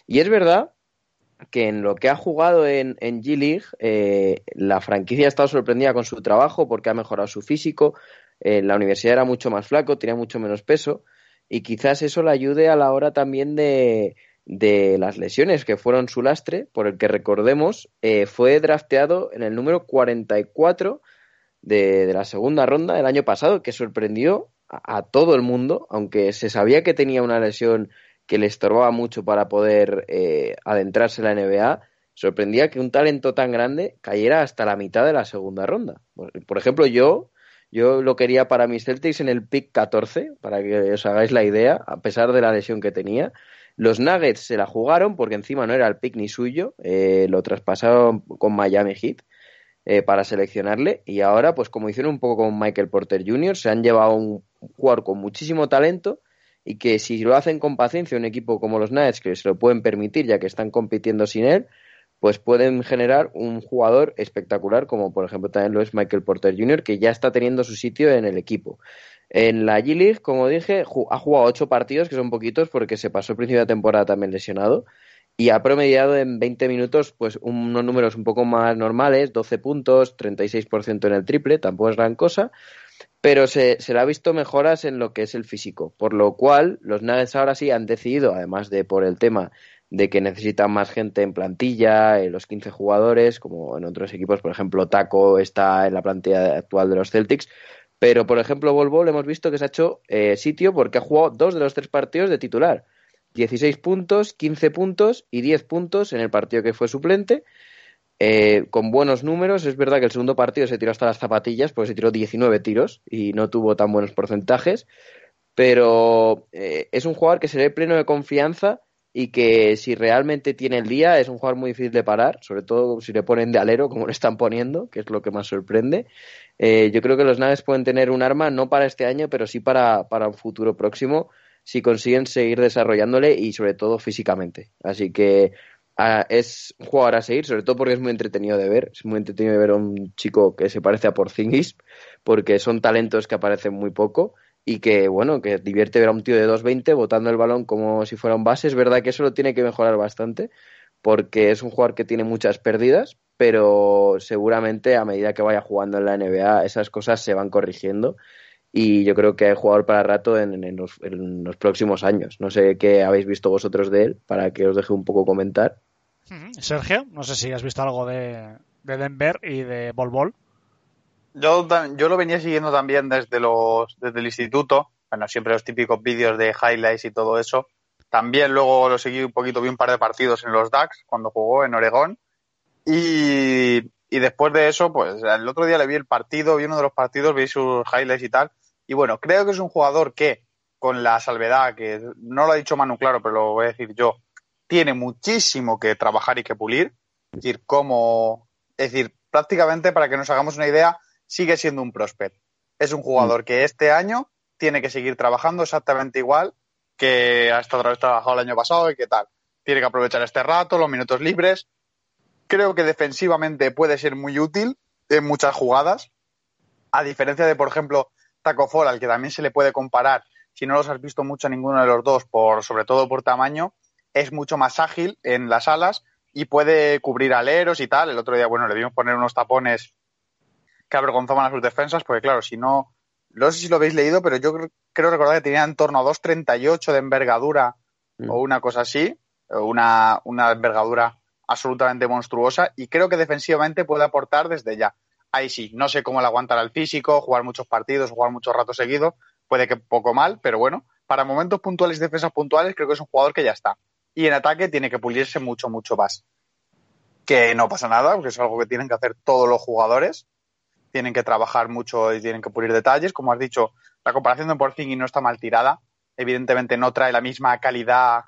Y es verdad que en lo que ha jugado en, en G-League, eh, la franquicia ha estado sorprendida con su trabajo porque ha mejorado su físico, en la universidad era mucho más flaco, tenía mucho menos peso y quizás eso le ayude a la hora también de, de las lesiones que fueron su lastre, por el que recordemos, eh, fue drafteado en el número 44 de, de, la segunda ronda del año pasado, que sorprendió a, a, todo el mundo, aunque se sabía que tenía una lesión que le estorbaba mucho para poder eh, adentrarse en la NBA, sorprendía que un talento tan grande cayera hasta la mitad de la segunda ronda. Por ejemplo, yo yo lo quería para mis Celtics en el pick 14, para que os hagáis la idea, a pesar de la lesión que tenía. Los Nuggets se la jugaron porque encima no era el pick ni suyo, eh, lo traspasaron con Miami Heat eh, para seleccionarle y ahora, pues como hicieron un poco con Michael Porter Jr., se han llevado un jugador con muchísimo talento y que si lo hacen con paciencia un equipo como los Nuggets, que se lo pueden permitir ya que están compitiendo sin él, pues pueden generar un jugador espectacular, como por ejemplo también lo es Michael Porter Jr., que ya está teniendo su sitio en el equipo. En la G-League, como dije, ha jugado ocho partidos, que son poquitos, porque se pasó el principio de temporada también lesionado, y ha promediado en 20 minutos pues unos números un poco más normales, 12 puntos, 36% en el triple, tampoco es gran cosa, pero se, le ha visto mejoras en lo que es el físico, por lo cual los Nuggets ahora sí han decidido, además de por el tema de que necesitan más gente en plantilla, en los 15 jugadores, como en otros equipos, por ejemplo, Taco está en la plantilla actual de los Celtics, pero por ejemplo, Volvo hemos visto que se ha hecho eh, sitio porque ha jugado dos de los tres partidos de titular. 16 puntos, 15 puntos y 10 puntos en el partido que fue suplente, eh, con buenos números. Es verdad que el segundo partido se tiró hasta las zapatillas, porque se tiró 19 tiros y no tuvo tan buenos porcentajes, pero eh, es un jugador que se ve pleno de confianza y que si realmente tiene el día es un jugador muy difícil de parar, sobre todo si le ponen de alero como lo están poniendo, que es lo que más sorprende. Eh, yo creo que los naves pueden tener un arma no para este año, pero sí para, para un futuro próximo si consiguen seguir desarrollándole y sobre todo físicamente. Así que es un jugador a seguir, sobre todo porque es muy entretenido de ver. Es muy entretenido de ver a un chico que se parece a Porzingis, porque son talentos que aparecen muy poco y que, bueno, que divierte ver a un tío de 2.20 botando el balón como si fuera un base. Es verdad que eso lo tiene que mejorar bastante porque es un jugador que tiene muchas pérdidas, pero seguramente a medida que vaya jugando en la NBA esas cosas se van corrigiendo y yo creo que hay jugador para rato en, en, los, en, los, próximos años. No sé qué habéis visto vosotros de él para que os deje un poco comentar. Sergio, no sé si has visto algo de, de Denver y de Bol Bol. Yo, yo lo venía siguiendo también desde, los, desde el instituto. Bueno, siempre los típicos vídeos de highlights y todo eso. También luego lo seguí un poquito, vi un par de partidos en los DAX cuando jugó en Oregón. Y, y después de eso, pues el otro día le vi el partido, vi uno de los partidos, vi sus highlights y tal. Y bueno, creo que es un jugador que, con la salvedad, que no lo ha dicho Manu claro, pero lo voy a decir yo, tiene muchísimo que trabajar y que pulir. Es decir, cómo, es decir, prácticamente para que nos hagamos una idea, sigue siendo un prospect. Es un jugador que este año tiene que seguir trabajando exactamente igual que ha estado trabajado el año pasado y que tal. Tiene que aprovechar este rato, los minutos libres. Creo que defensivamente puede ser muy útil en muchas jugadas. A diferencia de, por ejemplo, Taco Fall, al que también se le puede comparar, si no los has visto mucho a ninguno de los dos, por, sobre todo por tamaño, es mucho más ágil en las alas y puede cubrir aleros y tal. El otro día, bueno, le vimos poner unos tapones que avergonzaban a sus defensas, porque claro, si no, no sé si lo habéis leído, pero yo creo recordar que tenía en torno a 2,38 de envergadura Mm. o una cosa así, una, una envergadura absolutamente monstruosa y creo que defensivamente puede aportar desde ya. Ahí sí, no sé cómo le aguantará el físico, jugar muchos partidos, jugar muchos ratos seguidos, puede que poco mal, pero bueno, para momentos puntuales y defensas puntuales creo que es un jugador que ya está. Y en ataque tiene que pulirse mucho, mucho más. Que no pasa nada, porque es algo que tienen que hacer todos los jugadores. Tienen que trabajar mucho y tienen que pulir detalles. Como has dicho, la comparación de Porzingis no está mal tirada. Evidentemente no trae la misma calidad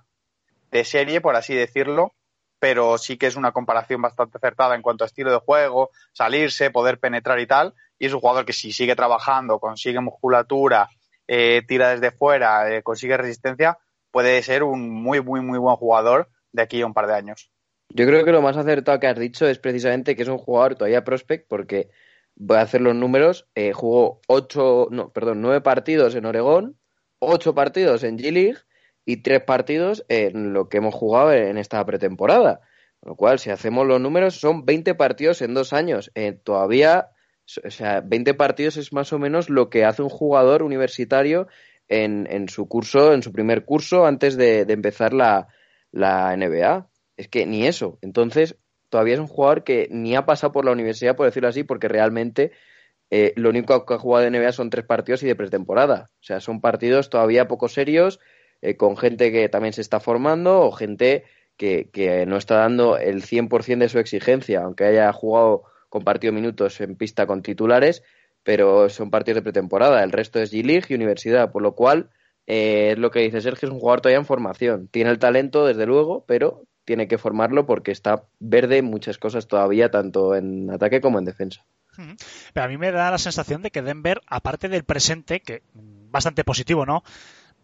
de serie, por así decirlo, pero sí que es una comparación bastante acertada en cuanto a estilo de juego, salirse, poder penetrar y tal. Y es un jugador que si sigue trabajando, consigue musculatura, eh, tira desde fuera, eh, consigue resistencia, puede ser un muy, muy, muy buen jugador de aquí a un par de años. Yo creo que lo más acertado que has dicho es precisamente que es un jugador todavía prospect porque voy a hacer los números, eh, jugó ocho, no, perdón, nueve partidos en Oregón, ocho partidos en G-League y tres partidos en lo que hemos jugado en esta pretemporada. Con lo cual, si hacemos los números, son 20 partidos en dos años. Eh, todavía, o sea, 20 partidos es más o menos lo que hace un jugador universitario en, en su curso, en su primer curso, antes de, de empezar la, la NBA. Es que ni eso. Entonces, todavía es un jugador que ni ha pasado por la universidad, por decirlo así, porque realmente eh, lo único que ha jugado de NBA son tres partidos y de pretemporada. O sea, son partidos todavía poco serios, eh, con gente que también se está formando o gente que, no está dando el 100% de su exigencia, aunque haya jugado compartido minutos en pista con titulares, pero son partidos de pretemporada. El resto es G-League y universidad, por lo cual eh, es lo que dice Sergio, es un jugador todavía en formación. Tiene el talento, desde luego, pero tiene que formarlo porque está verde en muchas cosas todavía, tanto en ataque como en defensa. Pero a mí me da la sensación de que Denver, aparte del presente, que bastante positivo, ¿no?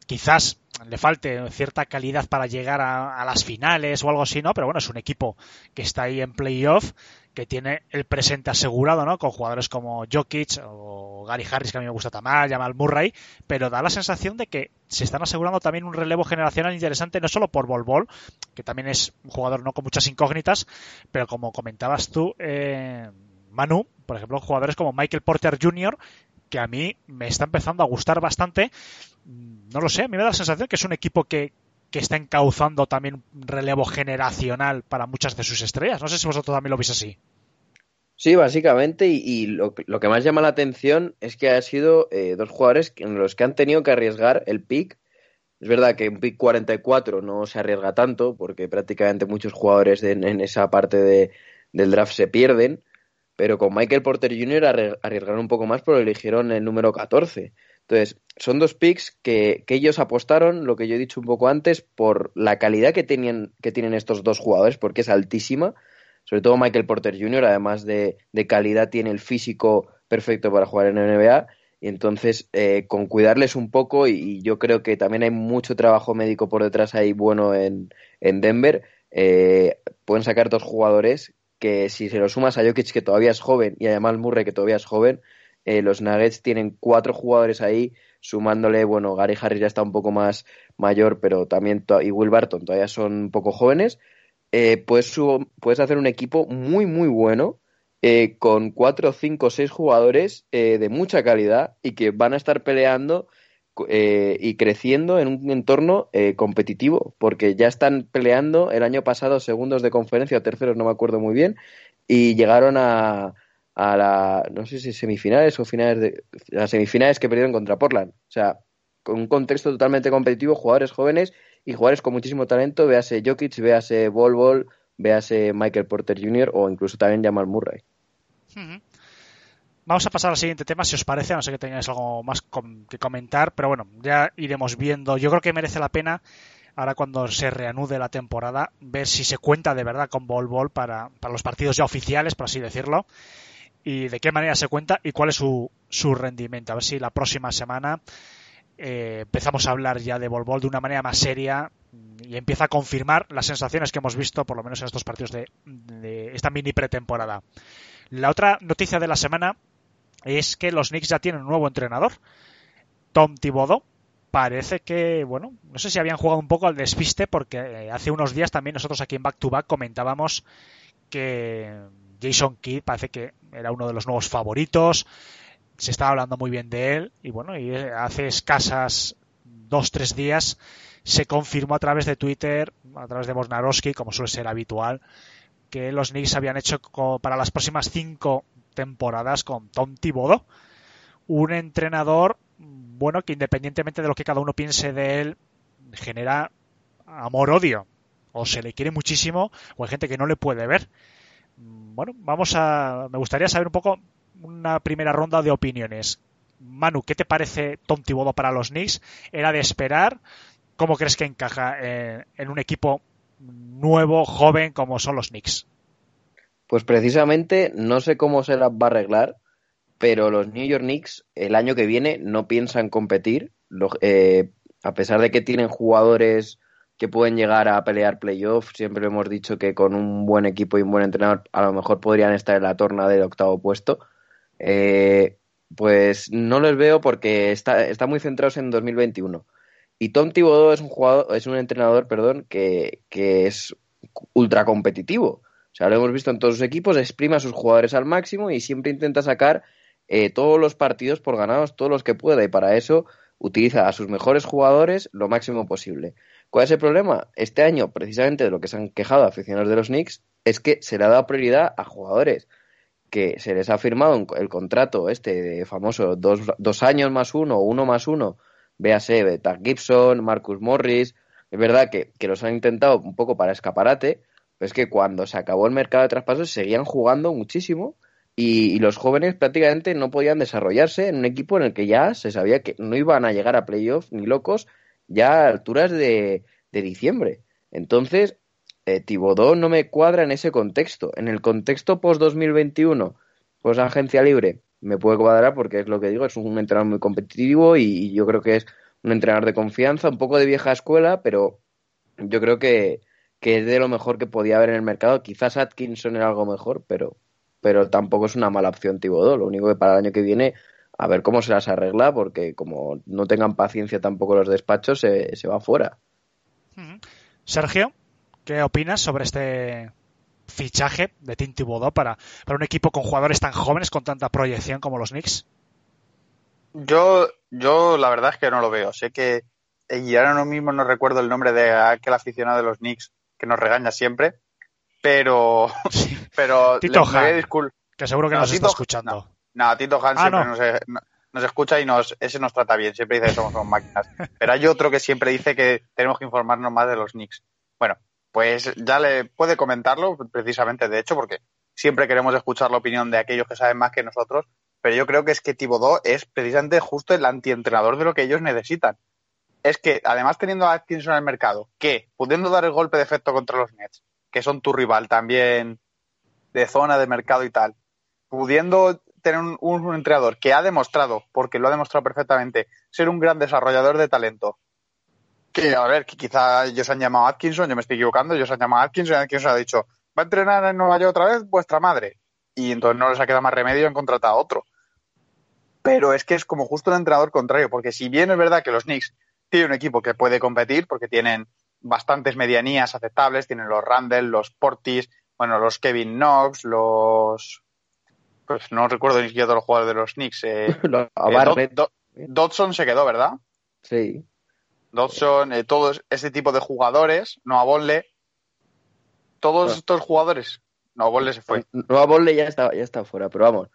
Quizás le falte cierta calidad para llegar a, a, las finales o algo así, ¿no? Pero bueno, es un equipo que está ahí en playoff, que tiene el presente asegurado, ¿no? Con jugadores como Jokic o Gary Harris, que a mí me gusta tamar, Jamal Murray, pero da la sensación de que se están asegurando también un relevo generacional interesante, no solo por Bol Bol, que también es un jugador no con muchas incógnitas, pero como comentabas tú, eh, Manu, por ejemplo, jugadores como Michael Porter Jr., que a mí me está empezando a gustar bastante. No lo sé, a mí me da la sensación que es un equipo que, que está encauzando también un relevo generacional para muchas de sus estrellas. No sé si vosotros también lo veis así. Sí, básicamente, y, lo, lo, que más llama la atención es que ha sido eh, dos jugadores en los que han tenido que arriesgar el pick. Es verdad que en pick 44 no se arriesga tanto, porque prácticamente muchos jugadores en esa parte de, del draft se pierden, pero con Michael Porter Jr. arriesgaron un poco más, pero eligieron el número 14. Entonces, son dos picks que, que, ellos apostaron, lo que yo he dicho un poco antes, por la calidad que, tenían, que tienen estos dos jugadores, porque es altísima. Sobre todo Michael Porter Jr., además de, de calidad, tiene el físico perfecto para jugar en NBA. Y entonces, eh, con cuidarles un poco, y, yo creo que también hay mucho trabajo médico por detrás ahí bueno en, en Denver, eh, pueden sacar dos jugadores que si se lo sumas a Jokic, que todavía es joven, y además Murray, que todavía es joven, eh, los Nuggets tienen cuatro jugadores ahí, sumándole, bueno, Gary Harris ya está un poco más mayor, pero también, y Will Barton todavía son un poco jóvenes, eh, puedes, hacer un equipo muy, muy bueno, eh, con cuatro, cinco, seis jugadores de mucha calidad y que van a estar peleando y creciendo en un entorno competitivo, porque ya están peleando. El año pasado segundos de conferencia o terceros, no me acuerdo muy bien, y llegaron a, a la, no sé si semifinales o finales de, las semifinales que perdieron contra Portland. O sea, con un contexto totalmente competitivo, jugadores jóvenes y jugadores con muchísimo talento, véase Jokic, véase Bol Bol, véase Michael Porter Jr. o incluso también Jamal Murray. Vamos a pasar al siguiente tema, si os parece, no sé que tengáis algo más que comentar, pero bueno, ya iremos viendo. Yo creo que merece la pena ahora cuando se reanude la temporada, ver si se cuenta de verdad con Bol Bol para, para los partidos ya oficiales, por así decirlo y de qué manera se cuenta y cuál es su, su rendimiento. A ver si la próxima semana eh, empezamos a hablar ya de Volvol de una manera más seria y empieza a confirmar las sensaciones que hemos visto, por lo menos en estos partidos de, de esta mini pretemporada. La otra noticia de la semana es que los Knicks ya tienen un nuevo entrenador, Tom Thibodeau. Parece que, bueno, no sé si habían jugado un poco al despiste porque eh, hace unos días también nosotros aquí en Back to Back comentábamos que Jason Kidd parece que era uno de los nuevos favoritos, se estaba hablando muy bien de él y bueno, y hace escasas dos, tres días se confirmó a través de Twitter, a través de Bosnarowski, como suele ser habitual, que los Knicks habían hecho para las próximas cinco temporadas con Tom Thibodeau, un entrenador bueno que independientemente de lo que cada uno piense de él genera amor-odio o se le quiere muchísimo o hay gente que no le puede ver. Bueno, vamos a me gustaría saber un poco una primera ronda de opiniones. Manu, ¿qué te parece Tom Thibodeau para los Knicks? ¿Era de esperar? ¿Cómo crees que encaja en, en un equipo nuevo, joven como son los Knicks? Pues precisamente no sé cómo se las va a arreglar, pero los New York Knicks el año que viene no piensan competir, eh, a pesar de que tienen jugadores que pueden llegar a pelear playoffs, siempre hemos dicho que con un buen equipo y un buen entrenador a lo mejor podrían estar en la torna del octavo puesto. Eh, pues no les veo porque está, está muy centrados en 2021. Y Tom Thibodeau es un jugador, es un entrenador, perdón, que, que es ultra competitivo. O sea, lo hemos visto en todos sus equipos, exprime a sus jugadores al máximo y siempre intenta sacar eh, todos los partidos por ganados, todos los que pueda. Y para eso utiliza a sus mejores jugadores lo máximo posible. ¿Cuál es el problema? Este año, precisamente de lo que se han quejado aficionados de los Knicks, es que se le ha dado prioridad a jugadores que se les ha firmado el contrato este de famoso dos, dos años más uno uno más uno, véase Doug Gibson, Marcus Morris, es verdad que, que, los han intentado un poco para escaparate, pero es que cuando se acabó el mercado de traspasos seguían jugando muchísimo y, y, los jóvenes prácticamente no podían desarrollarse en un equipo en el que ya se sabía que no iban a llegar a playoffs ni locos ya a alturas de, de diciembre. Entonces, eh, Tibodó no me cuadra en ese contexto. En el contexto post-2021, post agencia libre, me puede cuadrar porque es lo que digo, es un entrenador muy competitivo y, y, yo creo que es un entrenador de confianza, un poco de vieja escuela, pero yo creo que, que es de lo mejor que podía haber en el mercado. Quizás Atkinson era algo mejor, pero, pero tampoco es una mala opción Tibodó. Lo único que para el año que viene, a ver cómo se las arregla, porque como no tengan paciencia tampoco los despachos, se, se va fuera. Sergio. ¿Qué opinas sobre este fichaje de Tim Thibodeau para, para un equipo con jugadores tan jóvenes, con tanta proyección como los Knicks? Yo, yo la verdad es que no lo veo. Sé que, y ahora mismo no recuerdo el nombre de aquel aficionado de los Knicks que nos regaña siempre, pero, sí. pero Tito Han, que seguro que no, nos Tito, está escuchando. No, no Tito Han ah, siempre nos, nos, escucha y nos, ese nos trata bien, siempre dice que somos, somos máquinas. Pero hay otro que siempre dice que tenemos que informarnos más de los Knicks. Bueno, pues ya le puede comentarlo precisamente, de hecho, porque siempre queremos escuchar la opinión de aquellos que saben más que nosotros, pero yo creo que es que Tibodó es precisamente justo el antientrenador de lo que ellos necesitan. Es que, además teniendo a Atkinson en el mercado, que pudiendo dar el golpe de efecto contra los Nets, que son tu rival también de zona de mercado y tal, pudiendo tener un, entrenador que ha demostrado, porque lo ha demostrado perfectamente, ser un gran desarrollador de talento, que, a ver, que quizá ellos han llamado a Atkinson, yo me estoy equivocando, ellos han llamado a Atkinson y Atkinson ha dicho, ¿va a entrenar en Nueva York otra vez vuestra madre? Y entonces no les ha quedado más remedio en contratar a otro. Pero es que es como justo el entrenador contrario, porque si bien es verdad que los Knicks tienen un equipo que puede competir, porque tienen bastantes medianías aceptables, tienen los Randall, los Portis, bueno, los Kevin Knox, los... Pues no recuerdo ni siquiera todos los jugadores de los Knicks. Eh, eh, Dod Dodson se quedó, ¿verdad? Sí. Dodson, eh, todos ese tipo de jugadores, Noah Bonle, todos estos jugadores, Noah Bonle se fue. Nueva Bolle ya está, ya está fuera, pero vamos,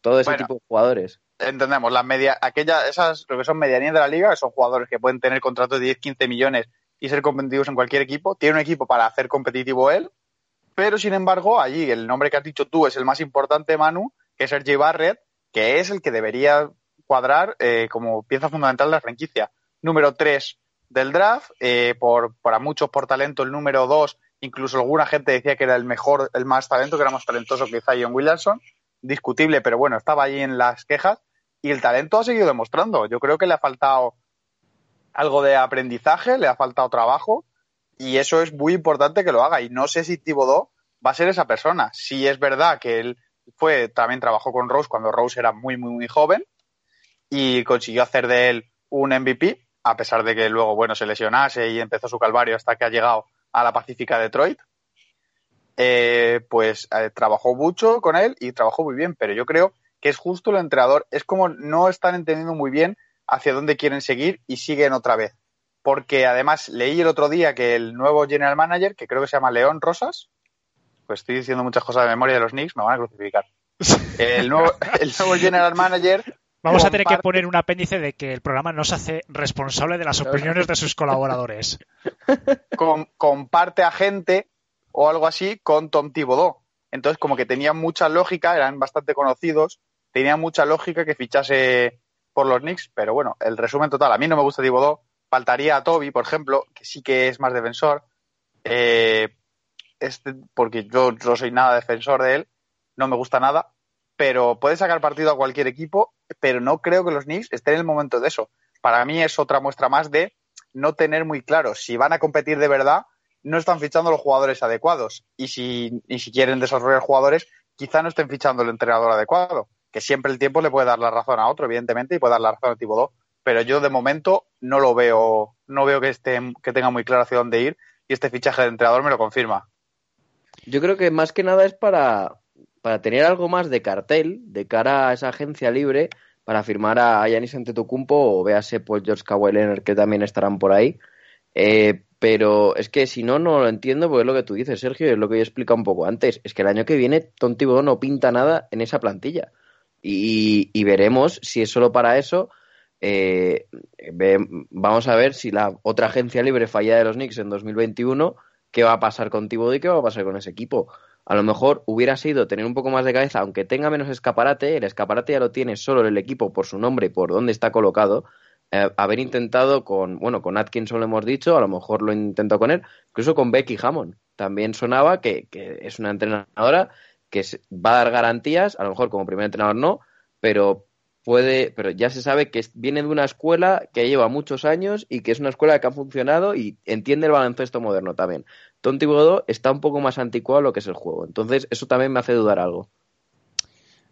todo ese Bueno. tipo de jugadores. Entendemos, las media, aquella, esas, lo que son medianías de la liga, que son jugadores que pueden tener contratos de 10, 15 millones y ser competitivos en cualquier equipo. Tiene un equipo para hacer competitivo él, pero sin embargo, allí el nombre que has dicho tú es el más importante, Manu, que es RJ Barrett, que es el que debería cuadrar eh, como pieza fundamental de la franquicia. Número 3 del draft, eh, por, para muchos por talento el número 2, incluso alguna gente decía que era el mejor, el más talento, que era más talentoso que Zion Williamson, discutible, pero bueno, estaba allí en las quejas y el talento ha seguido demostrando. Yo creo que le ha faltado algo de aprendizaje, le ha faltado trabajo y eso es muy importante que lo haga. Y no sé si Thibodeau va a ser esa persona. Si es verdad que él fue, también trabajó con Rose cuando Rose era muy, muy, muy joven y consiguió hacer de él un MVP, a pesar de que luego, bueno, se lesionase y empezó su calvario hasta que ha llegado a la Pacífica Detroit. Eh, pues eh, trabajó mucho con él y trabajó muy bien, pero yo creo que es justo el entrenador, es como no están entendiendo muy bien hacia dónde quieren seguir y siguen otra vez. Porque además leí el otro día que el nuevo general manager, que creo que se llama León Rosas, pues estoy diciendo muchas cosas de memoria de los Knicks, me van a crucificar. El nuevo, el nuevo general manager. Vamos a tener que poner un apéndice de que el programa no se hace responsable de las opiniones de sus colaboradores. Comparte a gente o algo así con Tom Thibodeau. Entonces, como que tenía mucha lógica, eran bastante conocidos, tenía mucha lógica que fichase por los Knicks, pero bueno, el resumen total, a mí no me gusta Thibodeau, faltaría a Toby, por ejemplo, que sí que es más defensor, eh, este, porque yo no soy nada defensor de él, no me gusta nada, pero puede sacar partido a cualquier equipo, pero no creo que los Knicks estén en el momento de eso. Para mí es otra muestra más de no tener muy claro si van a competir de verdad, no están fichando los jugadores adecuados. Y si, y si quieren desarrollar jugadores, quizá no estén fichando el entrenador adecuado que siempre el tiempo le puede dar la razón a otro, evidentemente, y puede dar la razón a tipo 2, pero yo de momento no lo veo, no veo que esté, que tenga muy claro hacia dónde ir, y este fichaje de entrenador me lo confirma. Yo creo que más que nada es para, para tener algo más de cartel de cara a esa agencia libre para firmar a Yanis Antetokounmpo o véase pues George Kawhi que también estarán por ahí. Eh, pero es que si no, no lo entiendo porque es lo que tú dices, Sergio, es lo que yo he explicado un poco antes. Es que el año que viene Tom no pinta nada en esa plantilla. Y, veremos si es solo para eso. Eh, vamos a ver si la otra agencia libre falla de los Knicks en 2021, qué va a pasar con Thibodeau y qué va a pasar con ese equipo. A lo mejor hubiera sido tener un poco más de cabeza, aunque tenga menos escaparate, el escaparate ya lo tiene solo el equipo por su nombre y por dónde está colocado. Eh, haber intentado con, bueno, con Atkinson lo hemos dicho, a lo mejor lo intentó con él, incluso con Becky Hammond. También sonaba que, que es una entrenadora que va a dar garantías, a lo mejor como primer entrenador no, pero puede, pero ya se sabe que viene de una escuela que lleva muchos años y que es una escuela que ha funcionado y entiende el baloncesto moderno también. Tonti Godó está un poco más anticuado a lo que es el juego, entonces eso también me hace dudar algo.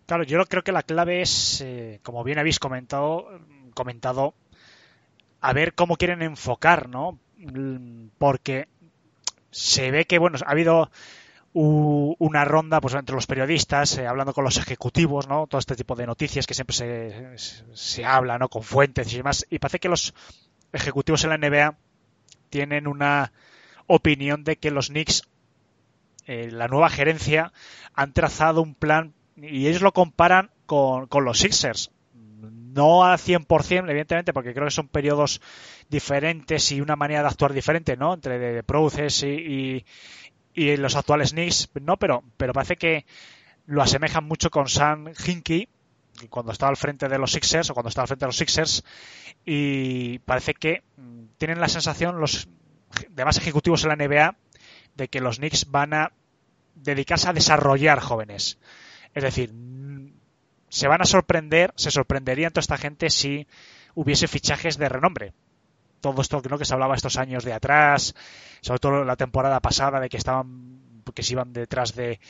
Claro, yo creo que la clave es, eh, como bien habéis comentado, comentado, a ver cómo quieren enfocar, ¿no? Porque se ve que, bueno, ha habido una ronda pues entre los periodistas eh, hablando con los ejecutivos no todo este tipo de noticias que siempre se, se habla no con fuentes y demás. Y parece que los ejecutivos en la NBA tienen una opinión de que los Knicks eh, la nueva gerencia han trazado un plan y ellos lo comparan con, con los Sixers. No a 100%, evidentemente, porque creo que son periodos diferentes y una manera de actuar diferente, ¿no? Entre de, de y, y los actuales Knicks no, pero, pero parece que lo asemejan mucho con Sam Hinkie cuando estaba al frente de los Sixers o cuando estaba al frente de los Sixers y parece que mm, tienen la sensación los demás ejecutivos en la NBA de que los Knicks van a dedicarse a desarrollar jóvenes. Es decir, mm, se van a sorprender, se sorprendería toda esta gente si hubiese fichajes de renombre todo esto que se hablaba estos años de atrás, sobre todo la temporada pasada de que estaban que se iban detrás de,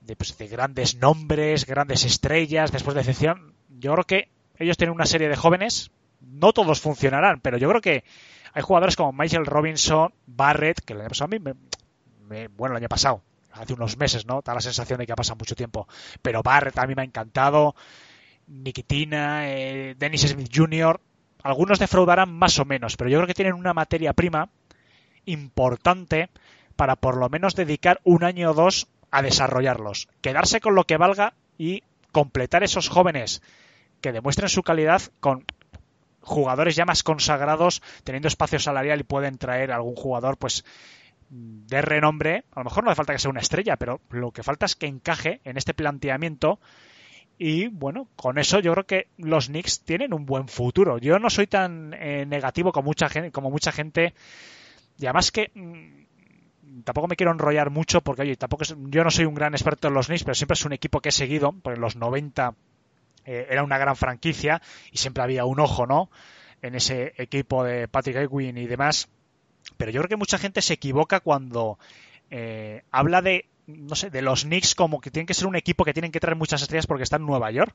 de, pues, de grandes nombres, grandes estrellas, después de excepción. Yo creo que ellos tienen una serie de jóvenes, no todos funcionarán, pero yo creo que hay jugadores como Michael Robinson, Barrett, que el año pasado a mí me, bueno, el año pasado, hace unos meses, ¿no? Da la sensación de que ha pasado mucho tiempo. Pero Barrett a mí me ha encantado. Nikitina, eh, Dennis Smith Jr., algunos defraudarán más o menos, pero yo creo que tienen una materia prima importante para por lo menos dedicar un año o dos a desarrollarlos. Quedarse con lo que valga y completar esos jóvenes que demuestren su calidad con jugadores ya más consagrados, teniendo espacio salarial y pueden traer algún jugador pues de renombre. A lo mejor no hace falta que sea una estrella, pero lo que falta es que encaje en este planteamiento y bueno, con eso yo creo que los Knicks tienen un buen futuro. Yo no soy tan eh, negativo como mucha gente, como mucha gente. Y además que mm, tampoco me quiero enrollar mucho porque oye, tampoco yo no soy un gran experto en los Knicks, pero siempre es un equipo que he seguido, porque en los 90 eh, era una gran franquicia y siempre había un ojo, ¿no? en ese equipo de Patrick Ewing y demás. Pero yo creo que mucha gente se equivoca cuando eh, habla de no sé, de los Knicks como que tienen que ser un equipo que tienen que traer muchas estrellas porque está en Nueva York.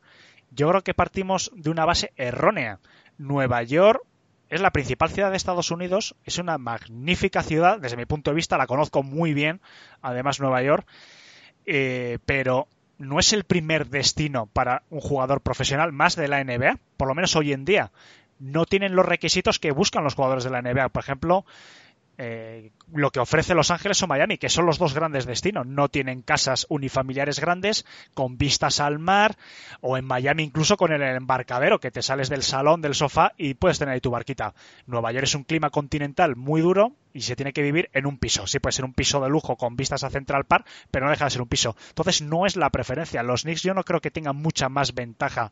Yo creo que partimos de una base errónea. Nueva York es la principal ciudad de Estados Unidos, es una magnífica ciudad, desde mi punto de vista la conozco muy bien, además Nueva York, eh, pero no es el primer destino para un jugador profesional más de la NBA, por lo menos hoy en día. No tienen los requisitos que buscan los jugadores de la NBA. Por ejemplo, eh, lo que ofrece Los Ángeles o Miami, que son los dos grandes destinos. No tienen casas unifamiliares grandes con vistas al mar o en Miami incluso con el embarcadero, que te sales del salón, del sofá y puedes tener ahí tu barquita. Nueva York es un clima continental muy duro y se tiene que vivir en un piso. Sí puede ser un piso de lujo con vistas a Central Park, pero no deja de ser un piso. Entonces no es la preferencia. Los Knicks yo no creo que tengan mucha más ventaja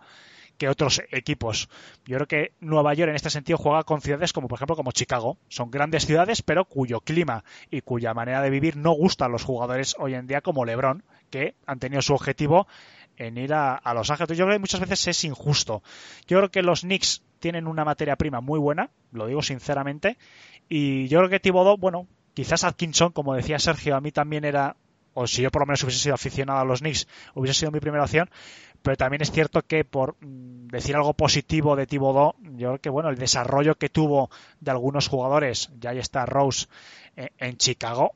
que otros equipos. Yo creo que Nueva York en este sentido juega con ciudades como por ejemplo como Chicago. Son grandes ciudades pero cuyo clima y cuya manera de vivir no gusta a los jugadores hoy en día como LeBron, que han tenido su objetivo en ir a, Los Ángeles. Yo creo que muchas veces es injusto. Yo creo que los Knicks tienen una materia prima muy buena, lo digo sinceramente, y yo creo que Thibodeau, bueno, quizás Atkinson, como decía Sergio, a mí también era o si yo por lo menos hubiese sido aficionado a los Knicks, hubiese sido mi primera opción, pero también es cierto que por mm, decir algo positivo de Thibodeau, yo creo que bueno, el desarrollo que tuvo de algunos jugadores, ya ahí está Rose eh, en Chicago,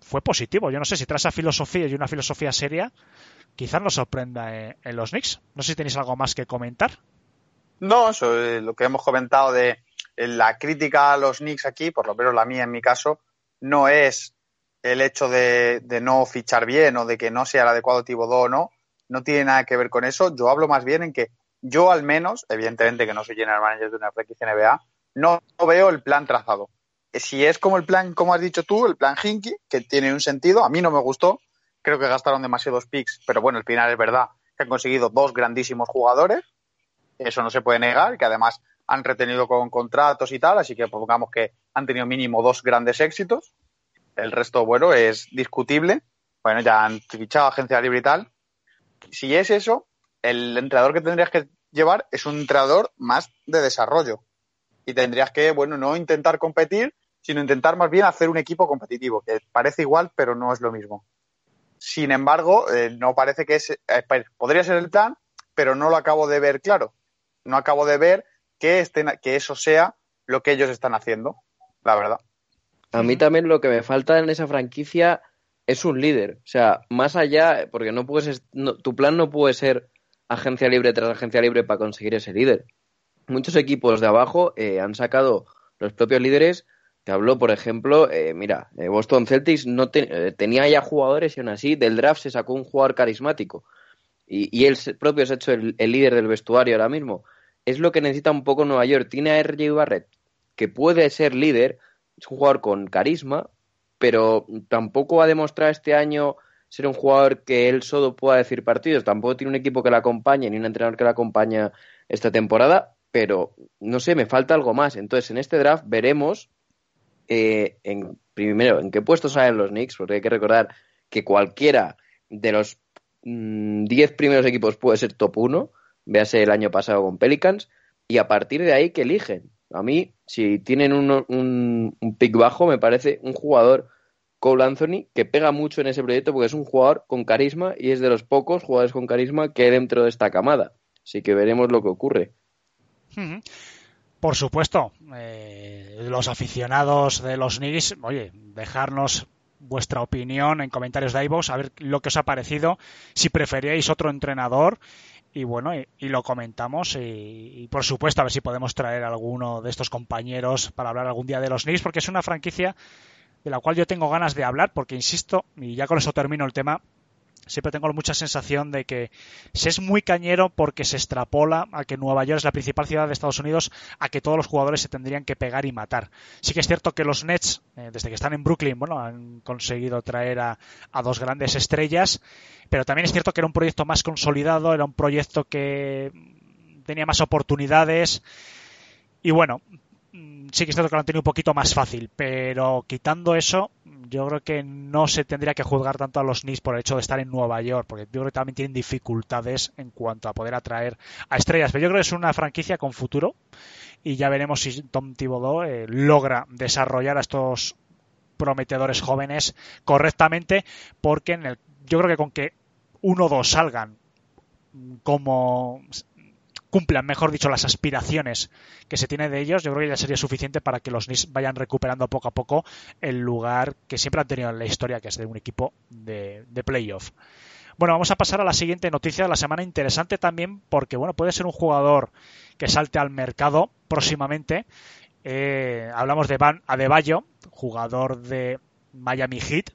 fue positivo. Yo no sé si trae esa filosofía y una filosofía seria, quizás nos sorprenda eh, en los Knicks. No sé si tenéis algo más que comentar. No, eso, eh, lo que hemos comentado de la crítica a los Knicks aquí, por lo menos la mía en mi caso, no es el hecho de, de no fichar bien o de que no sea el adecuado Thibodeau o no, no tiene nada que ver con eso. Yo hablo más bien en que yo al menos, evidentemente que no soy general manager de una franquicia NBA, no, veo el plan trazado. Si es como el plan, como has dicho tú, el plan Hinky, que tiene un sentido, a mí no me gustó, creo que gastaron demasiados picks, pero bueno, al final es verdad que han conseguido dos grandísimos jugadores, eso no se puede negar, que además han retenido con contratos y tal, así que pongamos que han tenido mínimo dos grandes éxitos. El resto, bueno, es discutible. Bueno, ya han fichado agencia libre y tal, si es eso, el entrenador que tendrías que llevar es un entrenador más de desarrollo. Y tendrías que, bueno, no intentar competir, sino intentar más bien hacer un equipo competitivo, que parece igual, pero no es lo mismo. Sin embargo, eh, no parece que es. Eh, podría ser el plan, pero no lo acabo de ver claro. No acabo de ver que, estén, que eso sea lo que ellos están haciendo, la verdad. A mí también lo que me falta en esa franquicia es un líder. O sea, más allá, porque no puedes, tu plan no puede ser agencia libre tras agencia libre para conseguir ese líder. Muchos equipos de abajo eh, han sacado los propios líderes. Te habló, por ejemplo, eh, mira, eh, Boston Celtics no tenía ya jugadores y aún así del draft se sacó un jugador carismático. Y, y él propio ha hecho el, el, líder del vestuario ahora mismo. Es lo que necesita un poco Nueva York. Tiene a RJ Barrett, que puede ser líder, es un jugador con carisma, pero tampoco ha demostrado este año ser un jugador que él solo pueda decir partidos. Tampoco tiene un equipo que le acompañe ni un entrenador que le acompañe esta temporada, pero no sé, me falta algo más. Entonces, en este draft veremos eh, en, primero en qué puestos salen los Knicks, porque hay que recordar que cualquiera de los 10 mm, primeros equipos puede ser top 1, véase el año pasado con Pelicans, y a partir de ahí que eligen. A mí, si tienen un, un, pick bajo, me parece un jugador, Cole Anthony, que pega mucho en ese proyecto porque es un jugador con carisma y es de los pocos jugadores con carisma que hay dentro de esta camada. Así que veremos lo que ocurre. Por supuesto, eh, los aficionados de los Knicks, oye, dejarnos vuestra opinión en comentarios de iVoox, a ver lo que os ha parecido, si preferíais otro entrenador y bueno, y, lo comentamos y, por supuesto a ver si podemos traer alguno de estos compañeros para hablar algún día de los Knicks porque es una franquicia de la cual yo tengo ganas de hablar porque insisto, y ya con eso termino el tema, siempre tengo mucha sensación de que se es muy cañero porque se extrapola a que Nueva York es la principal ciudad de Estados Unidos, a que todos los jugadores se tendrían que pegar y matar. Sí que es cierto que los Nets, eh, desde que están en Brooklyn, bueno, han conseguido traer a, dos grandes estrellas, pero también es cierto que era un proyecto más consolidado, era un proyecto que tenía más oportunidades y bueno, sí que es cierto que lo han tenido un poquito más fácil, pero quitando eso, yo creo que no se tendría que juzgar tanto a los Knicks por el hecho de estar en Nueva York, porque yo creo que también tienen dificultades en cuanto a poder atraer a estrellas. Pero yo creo que es una franquicia con futuro y ya veremos si Tom Thibodeau eh, logra desarrollar a estos prometedores jóvenes correctamente, porque en el, yo creo que con que uno o dos salgan como cumplan, mejor dicho, las aspiraciones que se tiene de ellos, yo creo que ya sería suficiente para que los Knicks vayan recuperando poco a poco el lugar que siempre han tenido en la historia, que es de un equipo de, de playoff. Bueno, vamos a pasar a la siguiente noticia de la semana, interesante también porque, bueno, puede ser un jugador que salte al mercado próximamente. Eh, hablamos de Van Adebayo, jugador de Miami Heat,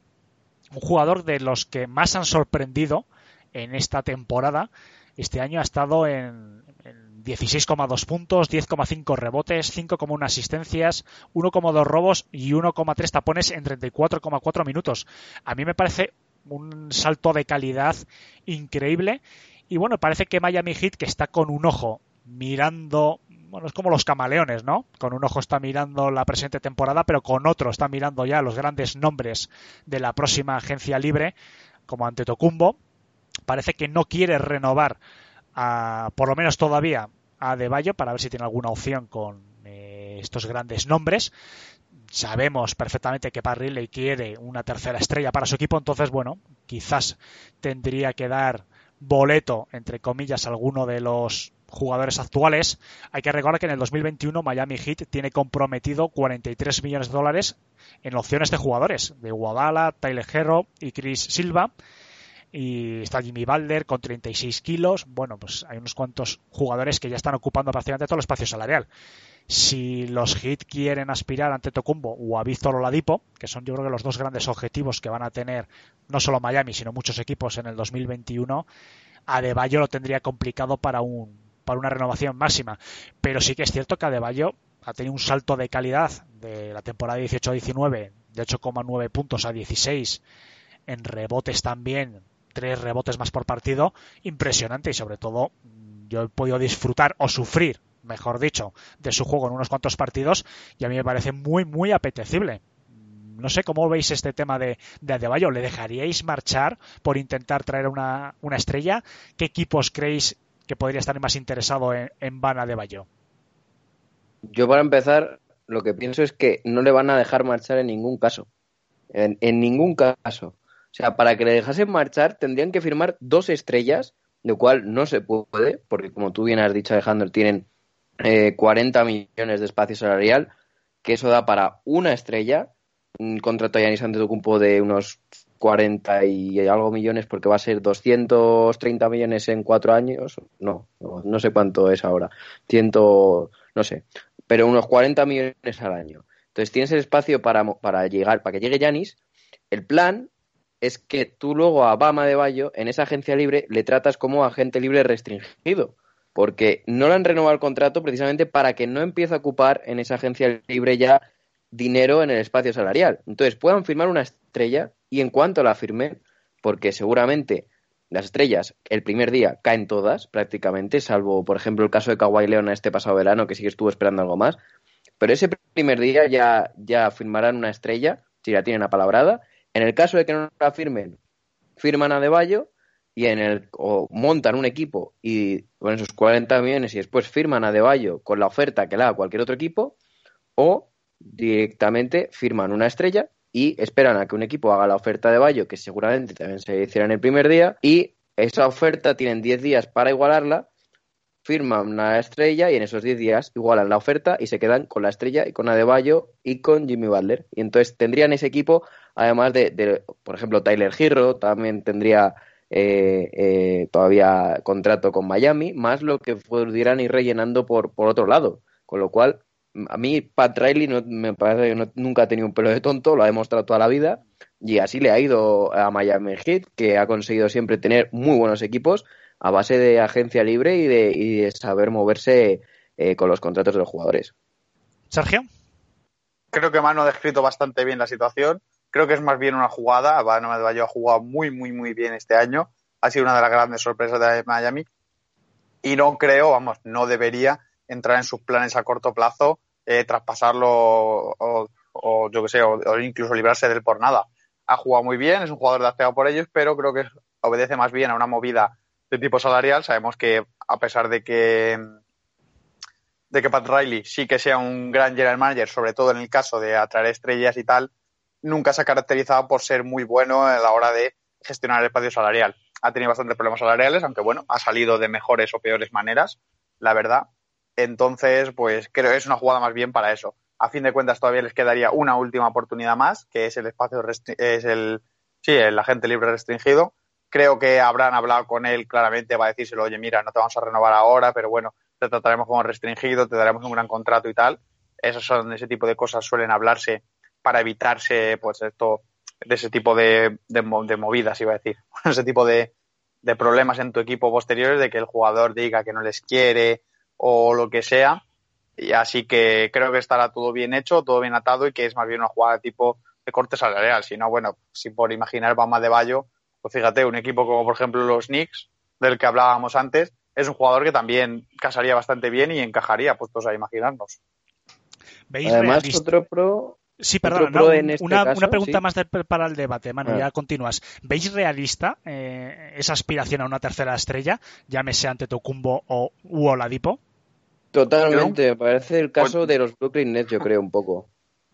un jugador de los que más han sorprendido en esta temporada. Este año ha estado en, 16,2 puntos, 10,5 rebotes, 5,1 asistencias, 1,2 robos y 1,3 tapones en 34,4 minutos. A mí me parece un salto de calidad increíble. Y bueno, parece que Miami Heat, que está con un ojo mirando, bueno, es como los camaleones, ¿no? Con un ojo está mirando la presente temporada, pero con otro está mirando ya los grandes nombres de la próxima agencia libre, como Antetokounmpo. Parece que no quiere renovar por lo menos todavía, a De Bayo para ver si tiene alguna opción con eh, estos grandes nombres. Sabemos perfectamente que Parry le quiere una tercera estrella para su equipo, entonces, bueno, quizás tendría que dar boleto, entre comillas, a alguno de los jugadores actuales. Hay que recordar que en el 2021 Miami Heat tiene comprometido 43 millones de dólares en opciones de jugadores, de Guadala, Tyler Herro y Chris Silva y está Jimmy Balder con 36 kilos. Bueno, pues hay unos cuantos jugadores que ya están ocupando prácticamente todo el espacio salarial. Si los Heat quieren aspirar ante Tocumbo o a Víctor Oladipo, que son yo creo que los dos grandes objetivos que van a tener no solo Miami, sino muchos equipos en el 2021, Adebayo lo tendría complicado para un para una renovación máxima. Pero sí que es cierto que Adebayo ha tenido un salto de calidad de la temporada 18-19 de 8,9 puntos a 16 en rebotes también tres rebotes más por partido, impresionante y sobre todo yo he podido disfrutar o sufrir, mejor dicho, de su juego en unos cuantos partidos y a mí me parece muy, muy apetecible. No sé cómo veis este tema de, de Adebayo. ¿Le dejaríais marchar por intentar traer una, una estrella? ¿Qué equipos creéis que podría estar más interesado en, en Van Adebayo? Yo para empezar, lo que pienso es que no le van a dejar marchar en ningún caso. En, en ningún caso. O sea, para que le dejasen marchar tendrían que firmar dos estrellas, lo cual no se puede, porque como tú bien has dicho, Alejandro, tienen eh, 40 millones de espacio salarial, que eso da para una estrella, un contrato de Yanis Antetokounmpo de unos 40 y algo millones, porque va a ser 230 millones en cuatro años, no, no, sé cuánto es ahora, ciento, no sé, pero unos 40 millones al año. Entonces tienes el espacio para, para llegar, para que llegue Yanis. El plan es que tú luego a Bama de Bayo, en esa agencia libre, le tratas como agente libre restringido. Porque no le han renovado el contrato precisamente para que no empiece a ocupar en esa agencia libre ya dinero en el espacio salarial. Entonces puedan firmar una estrella y en cuanto la firmen, porque seguramente las estrellas el primer día caen todas prácticamente, salvo por ejemplo el caso de Kawhi Leona este pasado verano que sí que estuvo esperando algo más, pero ese primer día ya, ya firmarán una estrella, si la tienen apalabrada, en el caso de que no la firmen, firman a De Bayo y en el o montan un equipo y con esos 40 millones y después firman a De Bayo con la oferta que le da cualquier otro equipo o directamente firman una estrella y esperan a que un equipo haga la oferta de Bayo, que seguramente también se hiciera en el primer día, y esa oferta tienen 10 días para igualarla, firman una estrella y en esos 10 días igualan la oferta y se quedan con la estrella y con Adebayo y con Jimmy Butler. Y entonces tendrían ese equipo además de, por ejemplo, Tyler Hero también tendría eh, eh, todavía contrato con Miami, más lo que pudieran ir rellenando por, por otro lado. Con lo cual, a mí Pat Riley no, me parece que nunca ha tenido un pelo de tonto, lo ha demostrado toda la vida y así le ha ido a Miami Heat, que ha conseguido siempre tener muy buenos equipos a base de agencia libre y de, y de saber moverse eh, con los contratos de los jugadores. Sergio. Creo que Mano ha descrito bastante bien la situación. Creo que es más bien una jugada. Bama de Bayo ha jugado muy, muy, muy bien este año. Ha sido una de las grandes sorpresas de Miami. Y no creo, vamos, no debería entrar en sus planes a corto plazo, eh, traspasarlo o, o yo que sé, o, o incluso librarse del por nada. Ha jugado muy bien, es un jugador drafteado por ellos, pero creo que obedece más bien a una movida de tipo salarial. Sabemos que a pesar de que de que Pat Riley sí que sea un gran general manager, sobre todo en el caso de atraer estrellas y tal, nunca se ha caracterizado por ser muy bueno a la hora de gestionar el espacio salarial. Ha tenido bastantes problemas salariales, aunque bueno, ha salido de mejores o peores maneras, la verdad. Entonces, pues creo que es una jugada más bien para eso. A fin de cuentas, todavía les quedaría una última oportunidad más, que es el espacio es el sí, el agente libre restringido. Creo que habrán hablado con él claramente, va a decírselo, oye, mira, no te vamos a renovar ahora, pero bueno, te trataremos como restringido, te daremos un gran contrato y tal. Esos son ese tipo de cosas suelen hablarse para evitarse, pues esto, de ese tipo de, de, de movidas, iba a decir, ese tipo de, de problemas en tu equipo posteriores, de que el jugador diga que no les quiere o lo que sea. Y así que creo que estará todo bien hecho, todo bien atado y que es más bien una jugada tipo de corte salarial. Si no, bueno, si por imaginar Bama de Bayo, pues fíjate, un equipo como por ejemplo los Knicks, del que hablábamos antes, es un jugador que también casaría bastante bien y encajaría, puestos a imaginarnos. ¿Veis Además, realista- otro pro. Sí, perdón, este una, caso, una pregunta sí. más de- para el debate, Manu, Ah. ya continúas. ¿Veis realista eh, esa aspiración a una tercera estrella, llámese ante Tocumbo o u Oladipo? Totalmente, me parece el caso Pues- de los Brooklyn Nets, yo creo, un poco.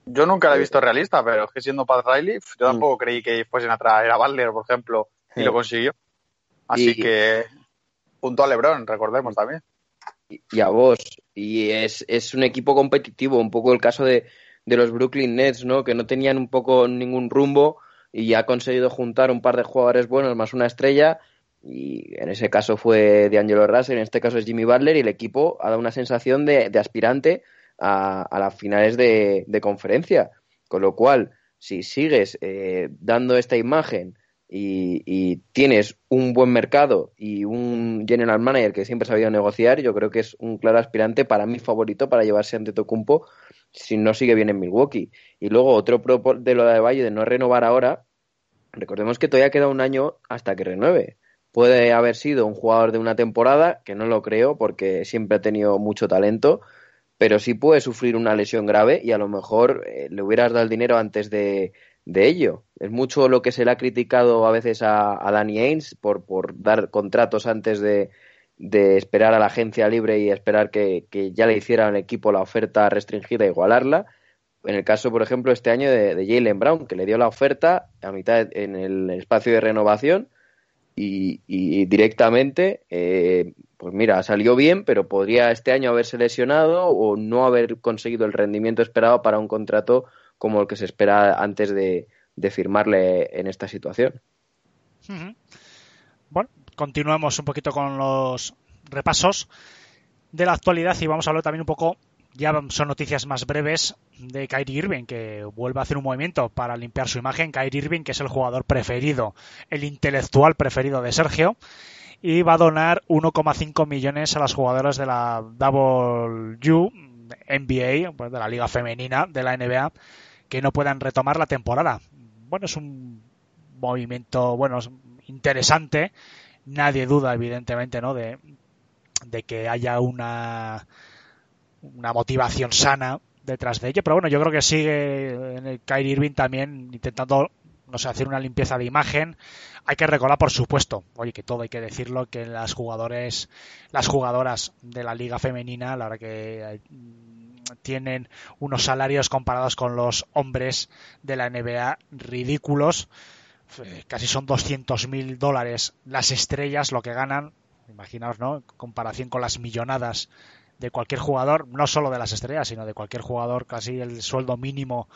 Yo nunca la he visto realista, pero es que siendo Pat Riley, yo tampoco creí que fuesen a traer a Butler, por ejemplo, y Sí. lo consiguió. Así Y- que junto a LeBron, recordemos también. y y a vos. Y es, es un equipo competitivo, un poco el caso de, de los Brooklyn Nets, ¿no? Que no tenían un poco ningún rumbo y ha conseguido juntar un par de jugadores buenos más una estrella. Y en ese caso fue D'Angelo Russell, en este caso es Jimmy Butler, y el equipo ha dado una sensación de, de aspirante a, a las finales de, conferencia. Con lo cual, si sigues eh, dando esta imagen y, tienes un buen mercado y un general manager que siempre ha sabido negociar, yo creo que es un claro aspirante para mi favorito para llevarse ante Tocumpo si no sigue bien en Milwaukee. Y luego otro pro de lo de Valle de no renovar ahora, recordemos que todavía queda un año hasta que renueve. Puede haber sido un jugador de una temporada, que no lo creo porque siempre ha tenido mucho talento, pero sí puede sufrir una lesión grave y a lo mejor eh, le hubieras dado el dinero antes de, de ello. Es mucho lo que se le ha criticado a veces a, Danny Ainge por, por dar contratos antes de, de esperar a la agencia libre y esperar que, que ya le hiciera al equipo la oferta restringida e igualarla. En el caso, por ejemplo, este año de, de Jalen Brown, que le dio la oferta a mitad en el espacio de renovación y, y directamente, eh, pues mira, salió bien, pero podría este año haberse lesionado o no haber conseguido el rendimiento esperado para un contrato como el que se espera antes de, de firmarle en esta situación. Bueno, continuamos un poquito con los repasos de la actualidad y vamos a hablar también un poco, ya son noticias más breves, de Kyrie Irving, que vuelve a hacer un movimiento para limpiar su imagen. Kyrie Irving, que es el jugador preferido, el intelectual preferido de Sergio, y va a donar 1,5 millones a las jugadoras de la WNBA, NBA, pues de la Liga Femenina de la NBA, que no puedan retomar la temporada. Bueno, es un movimiento, bueno, es interesante. Nadie duda, evidentemente, ¿no? De, de que haya una, una motivación sana detrás de ello. Pero bueno, yo creo que sigue en el Kyrie Irving también intentando, no sé, hacer una limpieza de imagen. Hay que recordar, por supuesto, oye, que todo hay que decirlo, que las jugadores, las jugadoras de la liga femenina, la verdad que eh, tienen unos salarios comparados con los hombres de la NBA ridículos. Eh, Casi son 200 mil dólares las estrellas lo que ganan. Imaginaos, ¿no? En comparación con las millonadas de cualquier jugador, no solo de las estrellas, sino de cualquier jugador, casi el sueldo mínimo